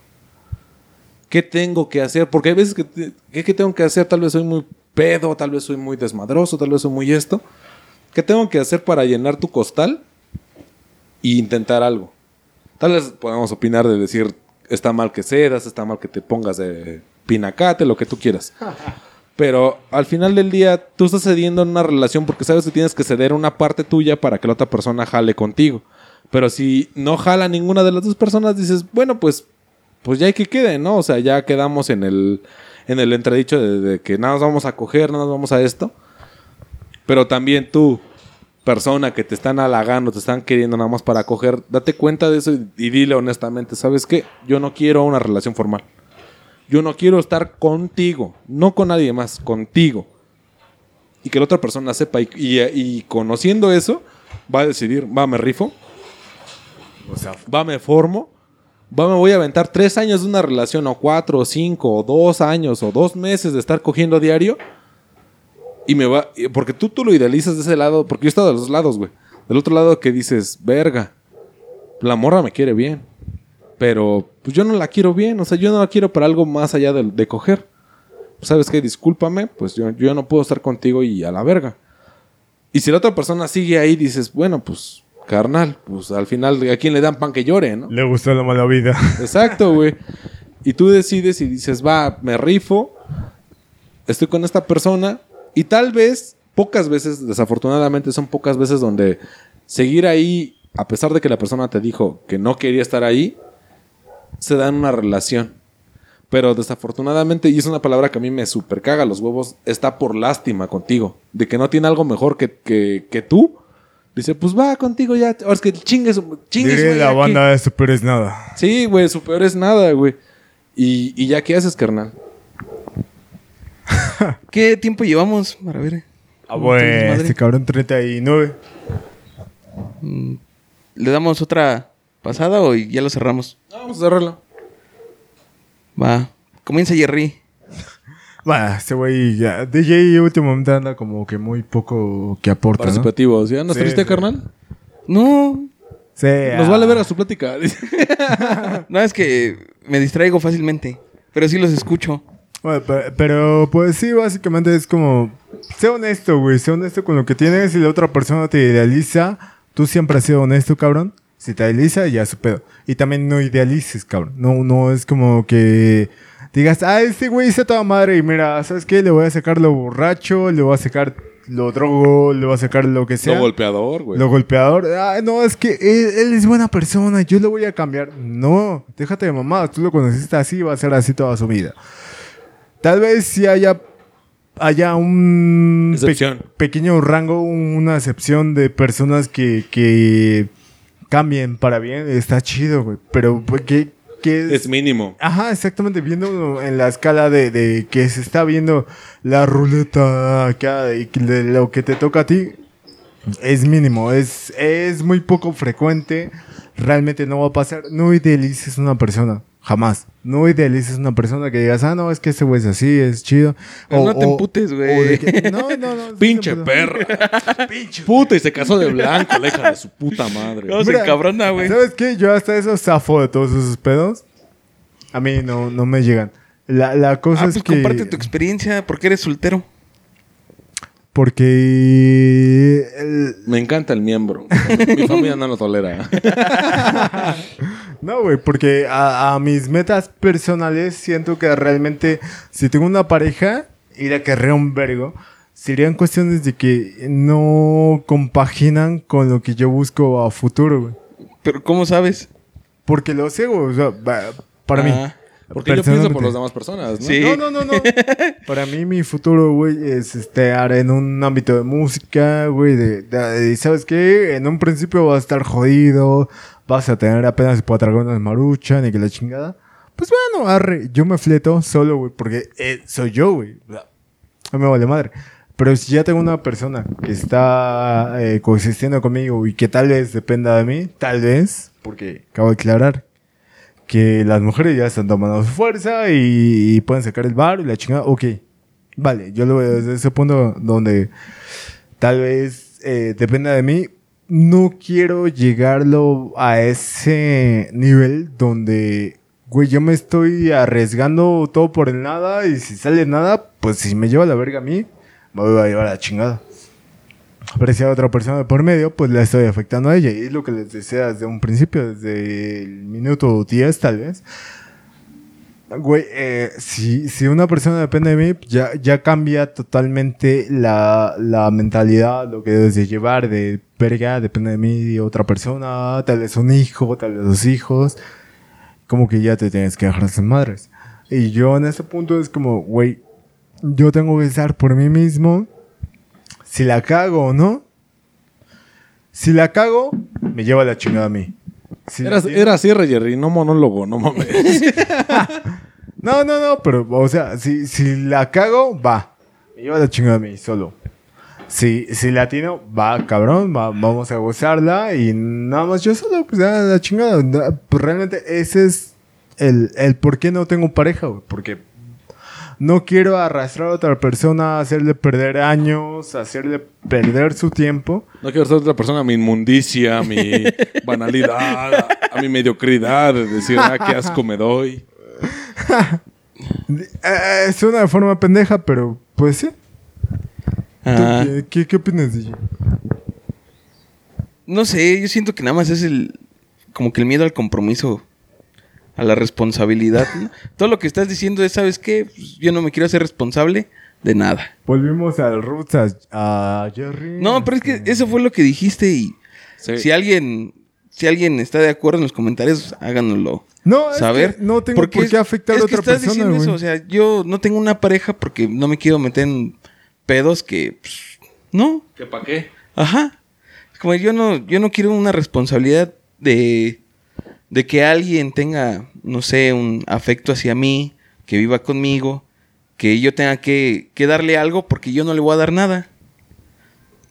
¿Qué tengo que hacer? Porque hay veces que, ¿qué, tengo que hacer? Tal vez soy muy pedo, tal vez soy muy desmadroso, tal vez soy muy esto. ¿Qué tengo que hacer para llenar tu costal e intentar algo? Tal vez podamos opinar de decir, está mal que cedas, está mal que te pongas de pinacate, lo que tú quieras. *laughs* Pero al final del día, tú estás cediendo en una relación porque sabes que tienes que ceder una parte tuya para que la otra persona jale contigo. Pero si no jala ninguna de las dos personas, dices, bueno, pues, pues ya hay que quede, ¿no? O sea, ya quedamos en el, en el entredicho de, que nada nos vamos a coger, nada nos vamos a esto. Pero también tú, persona que te están halagando, te están queriendo nada más para coger, date cuenta de eso y, y dile honestamente, ¿sabes qué? Yo no quiero una relación formal. Yo no quiero estar contigo, no con nadie más, contigo. Y que la otra persona sepa. Y, y- y conociendo eso, va a decidir, va, me rifo, O sea, va, me formo, va, me voy a aventar tres años de una relación, o cuatro, o cinco, o dos años, o dos meses de estar cogiendo diario. Y me va, porque tú, tú lo idealizas de ese lado, porque yo he estado de los dos lados, güey. Del otro lado que dices, verga, la morra me quiere bien. Pero pues yo no la quiero bien, o sea, yo no la quiero para algo más allá de, de coger. ¿Sabes qué? Discúlpame, pues yo, yo no puedo estar contigo y a la verga. Y si la otra persona sigue ahí, dices, bueno, pues, carnal, pues al final, ¿a quién le dan pan que llore, no? le gustó la mala vida. *laughs* Exacto, güey. Y tú decides y dices, va, me rifo, estoy con esta persona y tal vez, pocas veces, desafortunadamente son pocas veces donde seguir ahí, a pesar de que la persona te dijo que no quería estar ahí, se da en una relación. Pero desafortunadamente, y es una palabra que a mí me super caga los huevos, está por lástima contigo. De que no tiene algo mejor que, que, que tú. Dice, pues va contigo ya. Ahora es que chingues, chingues. Diré güey, la aquí". banda de Super es nada. Sí, güey, su peor es nada, güey. Y, y ya, ¿qué haces, carnal? *laughs* ¿Qué tiempo llevamos para ver? Ah, ¿Cómo tienes, bueno, madre? este cabrón 39. ¿Le damos otra pasada o ya lo cerramos? Vamos a cerrarlo. Va. Comienza Jerry. *laughs* Va, este güey ya. DJ últimamente anda como que muy poco que aporta, ¿no? Participativo. ¿Sí? ¿Andas Sí, triste, sí. carnal? No. Sí, Nos ah. vale ver a su plática. *laughs* *laughs* No, es que me distraigo fácilmente. Pero sí los escucho. Bueno, pero, pues sí, básicamente es como, sé honesto, güey, sé honesto con lo que tienes. Si la otra persona te idealiza, tú siempre has sido honesto, cabrón. Si te idealiza, ya su pedo. Y también no idealices, cabrón. No, no es como que digas, ah, este güey está toda madre y mira, ¿sabes qué? Le voy a sacar lo borracho, le voy a sacar lo drogo, le voy a sacar lo que sea. Lo golpeador, güey. Lo golpeador. Ah, no, es que él, él es buena persona. Yo le voy a cambiar. No, déjate de mamá. Tú lo conociste así, va a ser así toda su vida. Tal vez si haya, haya un pe- pequeño rango, una excepción de personas que, que cambien para bien. Está chido, güey. Pero pues, que, que Es mínimo. Ajá, exactamente, viendo en la escala de, de que se está viendo la ruleta acá y de lo que te toca a ti, es mínimo, es, es muy poco frecuente, realmente no va a pasar, no idealices una persona, jamás, no idealices una persona que digas, ah, no, es que ese güey es así, es chido. Pero no te emputes, güey. que- no, no, no. Pinche perra. *laughs* Puta, y se casó de blanco, la hija de su puta madre. No, se Mira, encabrona, güey. ¿Sabes qué? Yo hasta eso zafo de todos esos pedos. A mí no, no me llegan. La, la cosa Ah, es pues que... comparte tu experiencia porque eres soltero. Porque... el- Me encanta el miembro. Mi familia no lo tolera. *laughs* *laughs* No, güey, porque a, a mis metas personales siento que realmente si tengo una pareja y la querría un vergo, serían cuestiones de que no compaginan con lo que yo busco a futuro, güey. Pero ¿cómo sabes? Porque lo sé, güey, o sea, va- para mí. Porque yo pienso por las demás personas, ¿no? Sí. No, no, no, no. *laughs* Para mí mi futuro, güey, es estar en un ámbito de música, güey, de, de- de- ¿sabes qué? En un principio vas a estar jodido, vas a tener apenas de maruchan y que la chingada. Pues bueno, arre, yo me fleto solo, güey, porque eh, soy yo, güey. No me vale madre. Pero si ya tengo una persona que está eh, coexistiendo conmigo y que tal vez dependa de mí, tal vez, porque acabo de aclarar que las mujeres ya están tomando su fuerza y, y pueden sacar el bar y la chingada. Ok, vale, yo lo veo desde ese punto donde tal vez eh, dependa de mí. No quiero llegarlo a ese nivel donde, güey, yo me estoy arriesgando todo por el nada y si sale nada, pues si me lleva la verga a mí, me voy a llevar a la chingada. Pero si hay otra persona de por medio, pues la estoy afectando a ella. Y es lo que les decía desde un principio, desde el minuto 10 tal vez. Güey, eh, si, si una persona depende de mí, ya, ya cambia totalmente la, la mentalidad, lo que debes de llevar, de verga, depende de mí, de otra persona, tal vez un hijo, tal vez dos hijos. Como que ya te tienes que dejar sin madres. Y yo en ese punto es como, güey, yo tengo que estar por mí mismo. Si la cago o no. Si la cago, me lleva la chingada a mí. Si- Era, si- era cierre, Jerry, no monólogo, no mames. *laughs* No, no, no, pero, o sea, si, si la cago, va. Me lleva la chingada a mí, solo. Si, si la atino, va, cabrón, va- vamos a gozarla y nada más yo solo, pues ya la chingada. Pues realmente ese es el, el por qué no tengo pareja, güey. Porque no quiero arrastrar a otra persona, hacerle perder años, hacerle perder su tiempo. No quiero ser otra persona, mi inmundicia, mi *laughs* banalidad, a, a mi mediocridad, de decir, ah, qué asco me doy. *laughs* Eh, es una forma pendeja, pero pues sí. ¿Tú ah, qué, qué, qué opinas, DJ? no sé, yo siento que nada más es el como que el miedo al compromiso, a la responsabilidad. ¿no? Todo lo que estás diciendo es, ¿sabes qué? Pues, yo no me quiero hacer responsable de nada. Volvimos al Roots a, a Jerry. No, pero es que eso fue lo que dijiste y Sí. si alguien si alguien está de acuerdo en los comentarios, háganoslo. No, es saber. que no tengo Porque por qué es- afectar es a que otra estás persona, diciendo güey. eso, o sea, yo no tengo una pareja porque no me quiero meter en pedos que pues, no. ¿Qué pa' qué? Ajá. Es Como yo no yo no quiero una responsabilidad de de que alguien tenga, no sé, un afecto hacia mí, que viva conmigo, que yo tenga que, que darle algo porque yo no le voy a dar nada.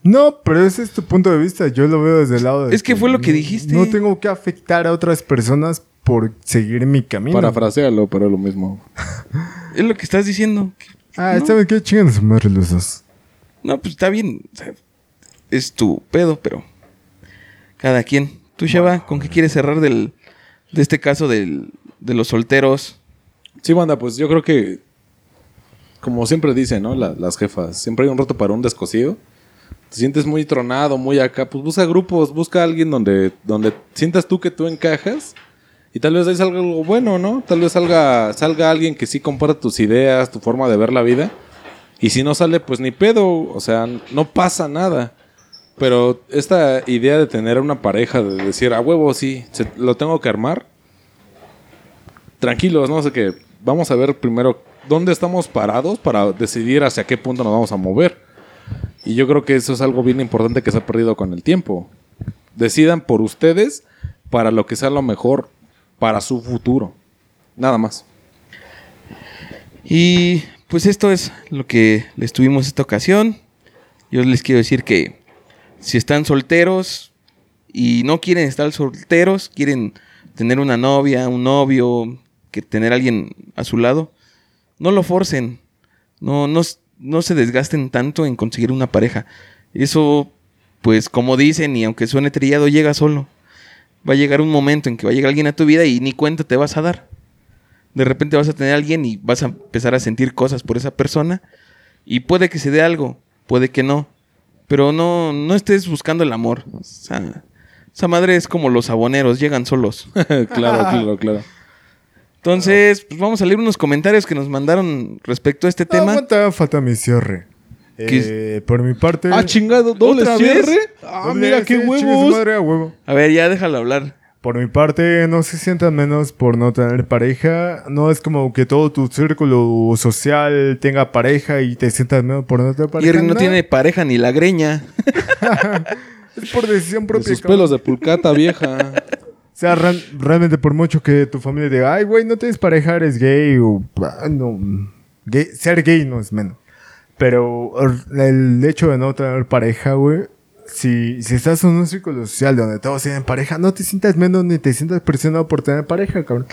No, pero ese es tu punto de vista. Yo lo veo desde el lado de. Es que fue lo que dijiste. No tengo que afectar a otras personas por seguir mi camino. Parafrasealo, pero es lo mismo. *laughs* Es lo que estás diciendo. Ah, No. ¿saben qué? Chingan a su madre los dos. No, pues está bien. o sea, es tu pedo, pero cada quien. Tú, Sheva, ¿con qué quieres cerrar del, de este caso del, de los solteros? Sí, banda, pues yo creo que, como siempre dicen, ¿no? La- las jefas, siempre hay un rato para un descosido. Te sientes muy tronado, muy acá, pues busca grupos, busca alguien donde, donde sientas tú que tú encajas y tal vez ahí salga algo bueno, ¿no? Tal vez salga, salga alguien que sí comparta tus ideas, tu forma de ver la vida. Y si no sale, pues ni pedo, o sea, no pasa nada. Pero esta idea de tener una pareja, de decir, a huevo, sí, lo tengo que armar, tranquilos, ¿no? Sea que vamos a ver primero dónde estamos parados para decidir hacia qué punto nos vamos a mover. Y yo creo que eso es algo bien importante que se ha perdido con el tiempo. Decidan por ustedes para lo que sea lo mejor para su futuro. Nada más. Y pues esto es lo que les tuvimos esta ocasión. Yo les quiero decir que si están solteros y no quieren estar solteros, quieren tener una novia, un novio, que tener a alguien a su lado, no lo forcen. No, no, no se desgasten tanto en conseguir una pareja. Eso, pues como dicen, y aunque suene trillado, llega solo. Va a llegar un momento en que va a llegar alguien a tu vida y ni cuenta te vas a dar. De repente vas a tener a alguien y vas a empezar a sentir cosas por esa persona. Y puede que se dé algo, puede que no. Pero no, no estés buscando el amor. O sea, esa madre es como los aboneros, llegan solos. *laughs* claro, claro, claro. Entonces, pues vamos a leer unos comentarios que nos mandaron respecto a este tema. Aguanta, falta mi cierre. ¿Qué Eh, por mi parte. Ah, chingado, doble ¿Otra cierre. Ah, mira qué huevos. madre, a huevo. A ver, ya déjalo hablar. Por mi parte, no se sientan menos por no tener pareja. No es como que todo tu círculo social tenga pareja y te sientas menos por no tener pareja. Jerry no tiene pareja ni la greña. *laughs* Es por decisión De propia. sus cabrón. pelos de pulcata vieja. O sea, real- realmente por mucho que tu familia diga, ay, güey, no tienes pareja, eres gay o... ah, no, gay- ser gay no es menos. Pero er, el hecho de no tener pareja, güey, si, si estás en un círculo social donde todos tienen pareja, no te sientas menos ni te sientas presionado por tener pareja, cabrón.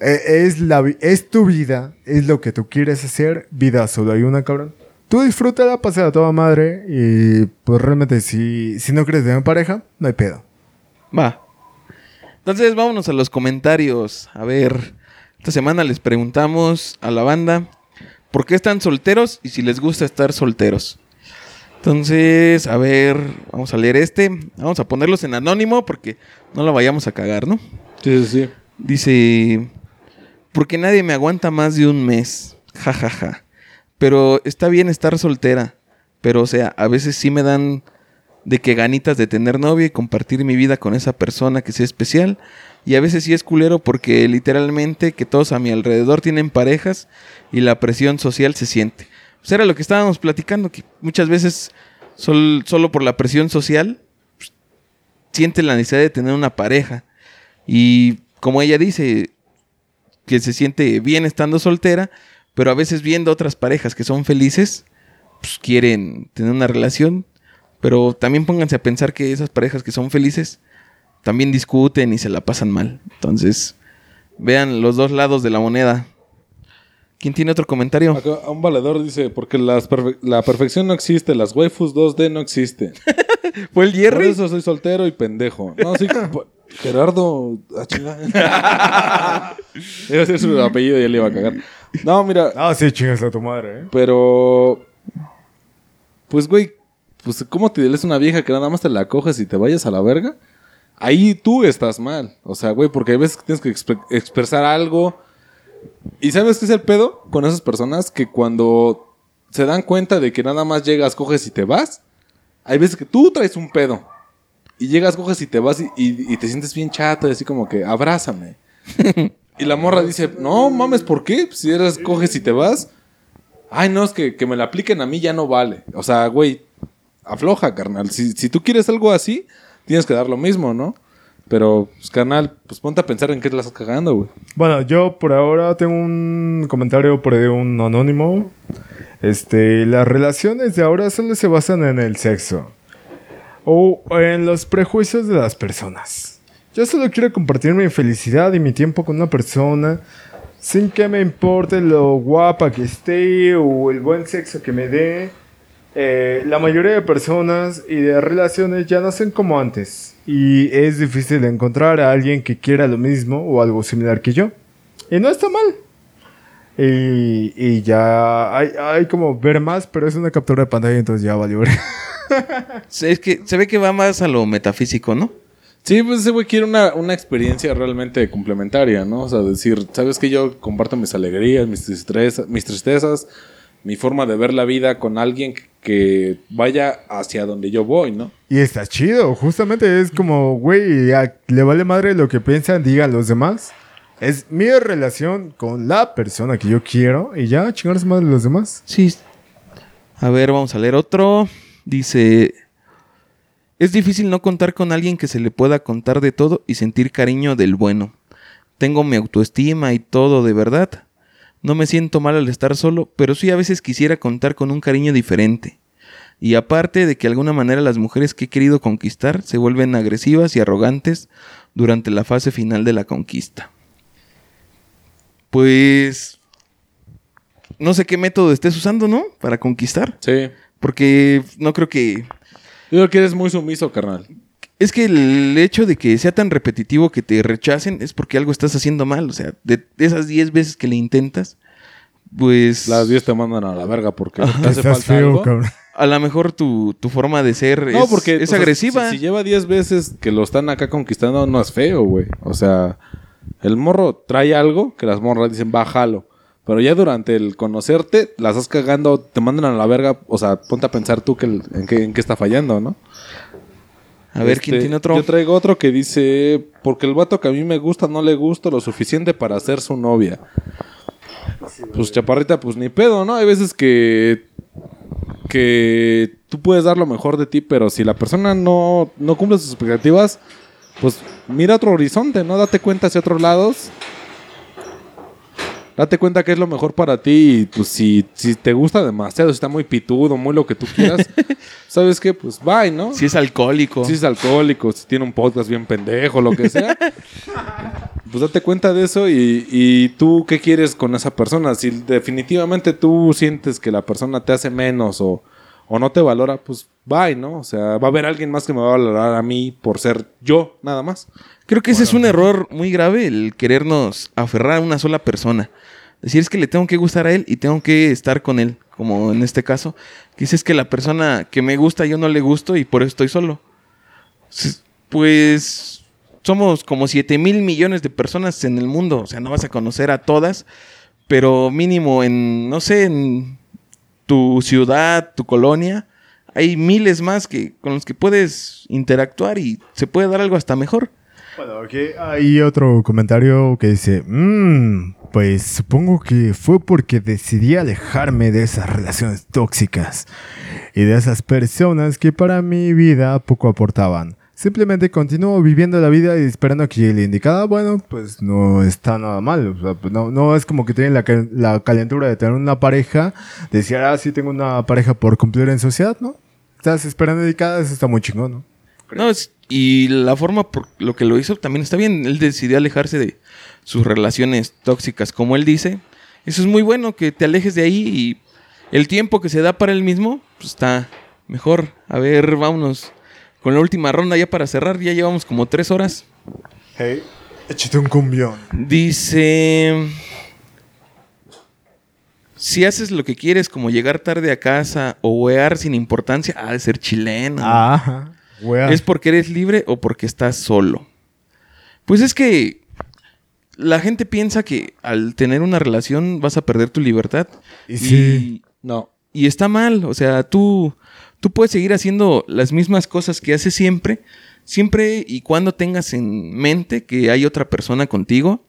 Eh, Es, la, es tu vida, es lo que tú quieres hacer, vida solo hay una, cabrón. Tú disfrútala, pasa a toda madre y pues realmente si, si no quieres tener pareja, no hay pedo. Va. Entonces, vámonos a los comentarios. A ver, esta semana les preguntamos a la banda por qué están solteros y si les gusta estar solteros. Entonces, a ver, vamos a leer este. Vamos a ponerlos en anónimo porque no lo vayamos a cagar, ¿no? Sí, sí, sí. Dice, porque nadie me aguanta más de un mes. Ja, ja, ja. Pero está bien estar soltera. Pero, o sea, a veces sí me dan de que ganitas de tener novia y compartir mi vida con esa persona que sea especial. Y a veces sí es culero porque literalmente que todos a mi alrededor tienen parejas y la presión social se siente. Pues era lo que estábamos platicando, que muchas veces sol- solo por la presión social pues, siente la necesidad de tener una pareja. Y como ella dice, que se siente bien estando soltera, pero a veces viendo otras parejas que son felices, pues quieren tener una relación. Pero también pónganse a pensar que esas parejas que son felices también discuten y se la pasan mal. Entonces, vean los dos lados de la moneda. ¿Quién tiene otro comentario? Acá, un valedor dice, porque las perfe- la perfección no existe, las waifus 2D no existen. *laughs* ¿Fue el Por Jerry? eso soy soltero y pendejo. No, sí, *laughs* po- Gerardo... ah, chingada. Iba a ser su apellido y él le iba a cagar. No, mira, Ah, sí, chingas a tu madre, ¿eh? pero... Pues, güey, pues, ¿cómo te diles una vieja que nada más te la coges y te vayas a la verga? Ahí tú estás mal. O sea, güey, porque hay veces que tienes que expre- expresar algo. ¿Y sabes qué es el pedo con esas personas? Que cuando se dan cuenta de que nada más llegas, coges y te vas, hay veces que tú traes un pedo. Y llegas, coges y te vas y, y- y te sientes bien chato y así como que abrázame. *laughs* y la morra dice, no mames, ¿por qué? Si eres, coges y te vas. Ay, no, es que, que me la apliquen a mí ya no vale. O sea, güey, afloja, carnal. Si, si tú quieres algo así, tienes que dar lo mismo, ¿no? Pero, pues, carnal, pues ponte a pensar en qué te la estás cagando, güey. Bueno, yo por ahora tengo un comentario por ahí de un anónimo. Este, las relaciones de ahora solo se basan en el sexo. O en los prejuicios de las personas. Yo solo quiero compartir mi felicidad y mi tiempo con una persona sin que me importe lo guapa que esté o el buen sexo que me dé. Eh, la mayoría de personas y de relaciones ya no son como antes. Y es difícil encontrar a alguien que quiera lo mismo o algo similar que yo. Y no está mal. Y, y ya hay, hay como ver más, pero es una captura de pantalla, entonces ya valió. *laughs* Es que se ve que va más a lo metafísico, ¿no? Sí, pues ese güey quiere una, una experiencia realmente complementaria, ¿no? O sea, decir, ¿sabes que Yo comparto mis alegrías, mis tristezas, mis tristezas, mi forma de ver la vida con alguien que, vaya hacia donde yo voy, ¿no? y está chido, justamente es como, güey, le vale madre lo que piensan, digan los demás. Es mi relación con la persona que yo quiero y ya chingarse madre los demás. Sí. A ver, vamos a leer otro. Dice, es difícil no contar con alguien que se le pueda contar de todo y sentir cariño del bueno. tengo mi autoestima y todo de verdad. No me siento mal al estar solo, pero sí a veces quisiera contar con un cariño diferente. Y aparte de que de alguna manera las mujeres que he querido conquistar se vuelven agresivas y arrogantes durante la fase final de la conquista. Pues no sé qué método estés usando, ¿no? Para conquistar. Sí. Porque no creo que... Yo creo que eres muy sumiso, carnal. Es que el hecho de que sea tan repetitivo que te rechacen es porque algo estás haciendo mal. O sea, de esas 10 veces que le intentas, pues... Las 10 te mandan a la verga porque te hace Estás falta feo, algo. cabrón. A lo mejor tu, tu forma de ser No, es, porque es sea, agresiva. Si, si lleva 10 veces que lo están acá conquistando, no es feo, güey. O sea, el morro trae algo que las morras dicen, bájalo. Pero ya durante el conocerte, las estás cagando, te mandan a la verga. O sea, ponte a pensar tú que el- en, qué, en qué está fallando, ¿no? A ver, ¿quién Este, tiene otro? Yo traigo otro que dice, porque el vato que a mí me gusta no le gusta lo suficiente para ser su novia. Pues chaparrita, pues ni pedo, ¿no? Hay veces que que tú puedes dar lo mejor de ti, pero si la persona no, no cumple sus expectativas, pues mira otro horizonte, ¿no? Date cuenta hacia otros lados. Date cuenta que es lo mejor para ti y pues si, si te gusta demasiado, si está muy pitudo, muy lo que tú quieras, *laughs* ¿sabes qué? Pues bye, ¿no? Si es alcohólico. Si es alcohólico, si tiene un podcast bien pendejo, lo que sea. *laughs* pues date cuenta de eso y, y tú qué quieres con esa persona. Si definitivamente tú sientes que la persona te hace menos o, o no te valora, pues bye, ¿no? O sea, va a haber alguien más que me va a valorar a mí por ser yo, nada más. Creo que ese es un error muy grave, el querernos aferrar a una sola persona. Decir es que le tengo que gustar a él y tengo que estar con él, como en este caso. Que dices que la persona que me gusta yo no le gusto y por eso estoy solo. Pues somos como 7 mil millones de personas en el mundo. O sea, no vas a conocer a todas, pero mínimo en, no sé, en tu ciudad, tu colonia, hay miles más que, con los que puedes interactuar y se puede dar algo hasta mejor. Bueno, aquí hay otro comentario que dice, "Mm, pues supongo que fue porque decidí alejarme de esas relaciones tóxicas y de esas personas que para mi vida poco aportaban. Simplemente continúo viviendo la vida y esperando que llegue la indicada. Bueno, pues no está nada mal. O sea, pues no, no es como que tienen la, la calentura de tener una pareja. Decir, ah, sí tengo una pareja por cumplir en sociedad, ¿no? Estás esperando indicada, eso está muy chingón, ¿no? No, es- y la forma por lo que lo hizo también está bien. Él decidió alejarse de sus relaciones tóxicas, como él dice. Eso es muy bueno, que te alejes de ahí y el tiempo que se da para él mismo pues, está mejor. A ver, vámonos con la última ronda ya para cerrar. Ya llevamos como tres horas. Hey, échate un cumbión. Dice... Si haces lo que quieres, como llegar tarde a casa o wear sin importancia, ha de ser chileno. Ajá. Wea. ¿Es porque eres libre o porque estás solo? Pues es que la gente piensa que al tener una relación vas a perder tu libertad. Y sí. No. y está mal. O sea, tú, tú puedes seguir haciendo las mismas cosas que haces siempre, siempre y cuando tengas en mente que hay otra persona contigo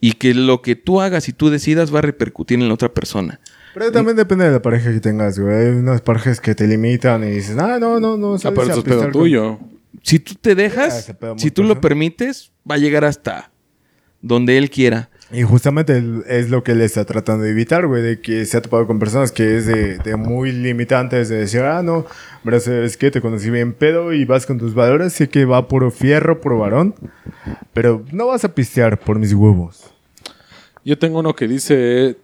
y que lo que tú hagas y tú decidas va a repercutir en la otra persona. Pero también depende de la pareja que tengas, güey. Hay unas parejas que te limitan y dices, ah, no, no, no. Ah, pero eso es pedo con-". tuyo. Si tú te Ah, dejas, muy si tú lo permites, va a llegar hasta donde él quiera. Y justamente es lo que él está tratando de evitar, güey, de que se ha topado con personas que es de, de muy limitantes, de decir, ah, no, pero es que te conocí bien pedo y vas con tus valores, sé que va puro fierro, puro varón, pero no vas a pistear por mis huevos. Yo tengo uno que dice,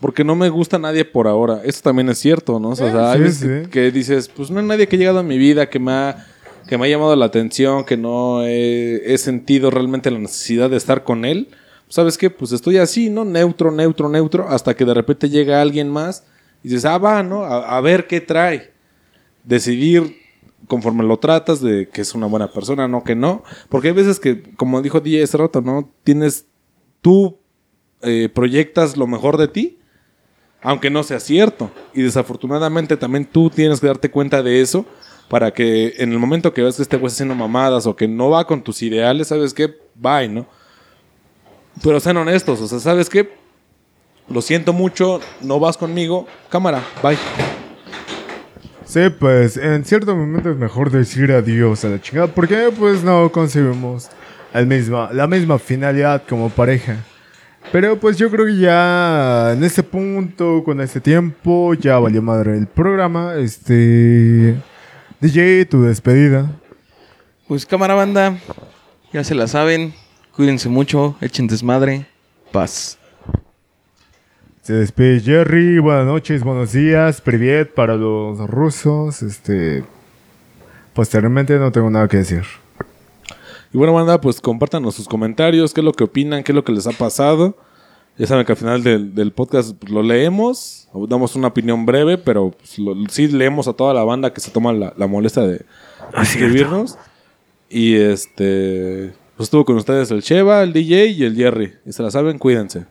porque no me gusta nadie por ahora. Eso también es cierto, ¿no? O sea, hay sí, veces sí. que, que dices, pues no hay nadie que ha llegado a mi vida que me ha, que me ha llamado la atención, que no he, he sentido realmente la necesidad de estar con él. ¿Sabes qué? Pues estoy así, ¿no? Neutro, neutro, neutro, hasta que de repente llega alguien más y dices, ah, va, ¿no? A, a ver qué trae. Decidir conforme lo tratas de que es una buena persona, no que no. Porque hay veces que, como dijo DJ hace rato, ¿no? Tienes, tú eh, proyectas lo mejor de ti, aunque no sea cierto. Y desafortunadamente también tú tienes que darte cuenta de eso para que en el momento que ves que este güey está haciendo mamadas o que no va con tus ideales, ¿sabes qué? Bye, ¿no? Pero sean honestos, o sea, ¿sabes qué? Lo siento mucho, no vas conmigo, cámara, bye. Sí, pues en cierto momento es mejor decir adiós a la chingada, porque pues no conseguimos el misma, la misma finalidad como pareja. Pero pues yo creo que ya en este punto, con este tiempo, ya valió madre el programa. Este. DJ, tu despedida. Pues cámara banda, ya se la saben. Cuídense mucho, echen desmadre. Paz. Se despide Jerry. Buenas noches, buenos días. Privet para los rusos. Este. Posteriormente no tengo nada que decir. Y bueno, banda, pues compártanos sus comentarios, qué es lo que opinan, qué es lo que les ha pasado. Ya saben que al final del, del podcast pues, lo leemos, damos una opinión breve, pero pues, lo- sí leemos a toda la banda que se toma la, la molestia de escribirnos. Y este, pues estuvo con ustedes el Cheva, el DJ y el Jerry. Y se la saben, cuídense.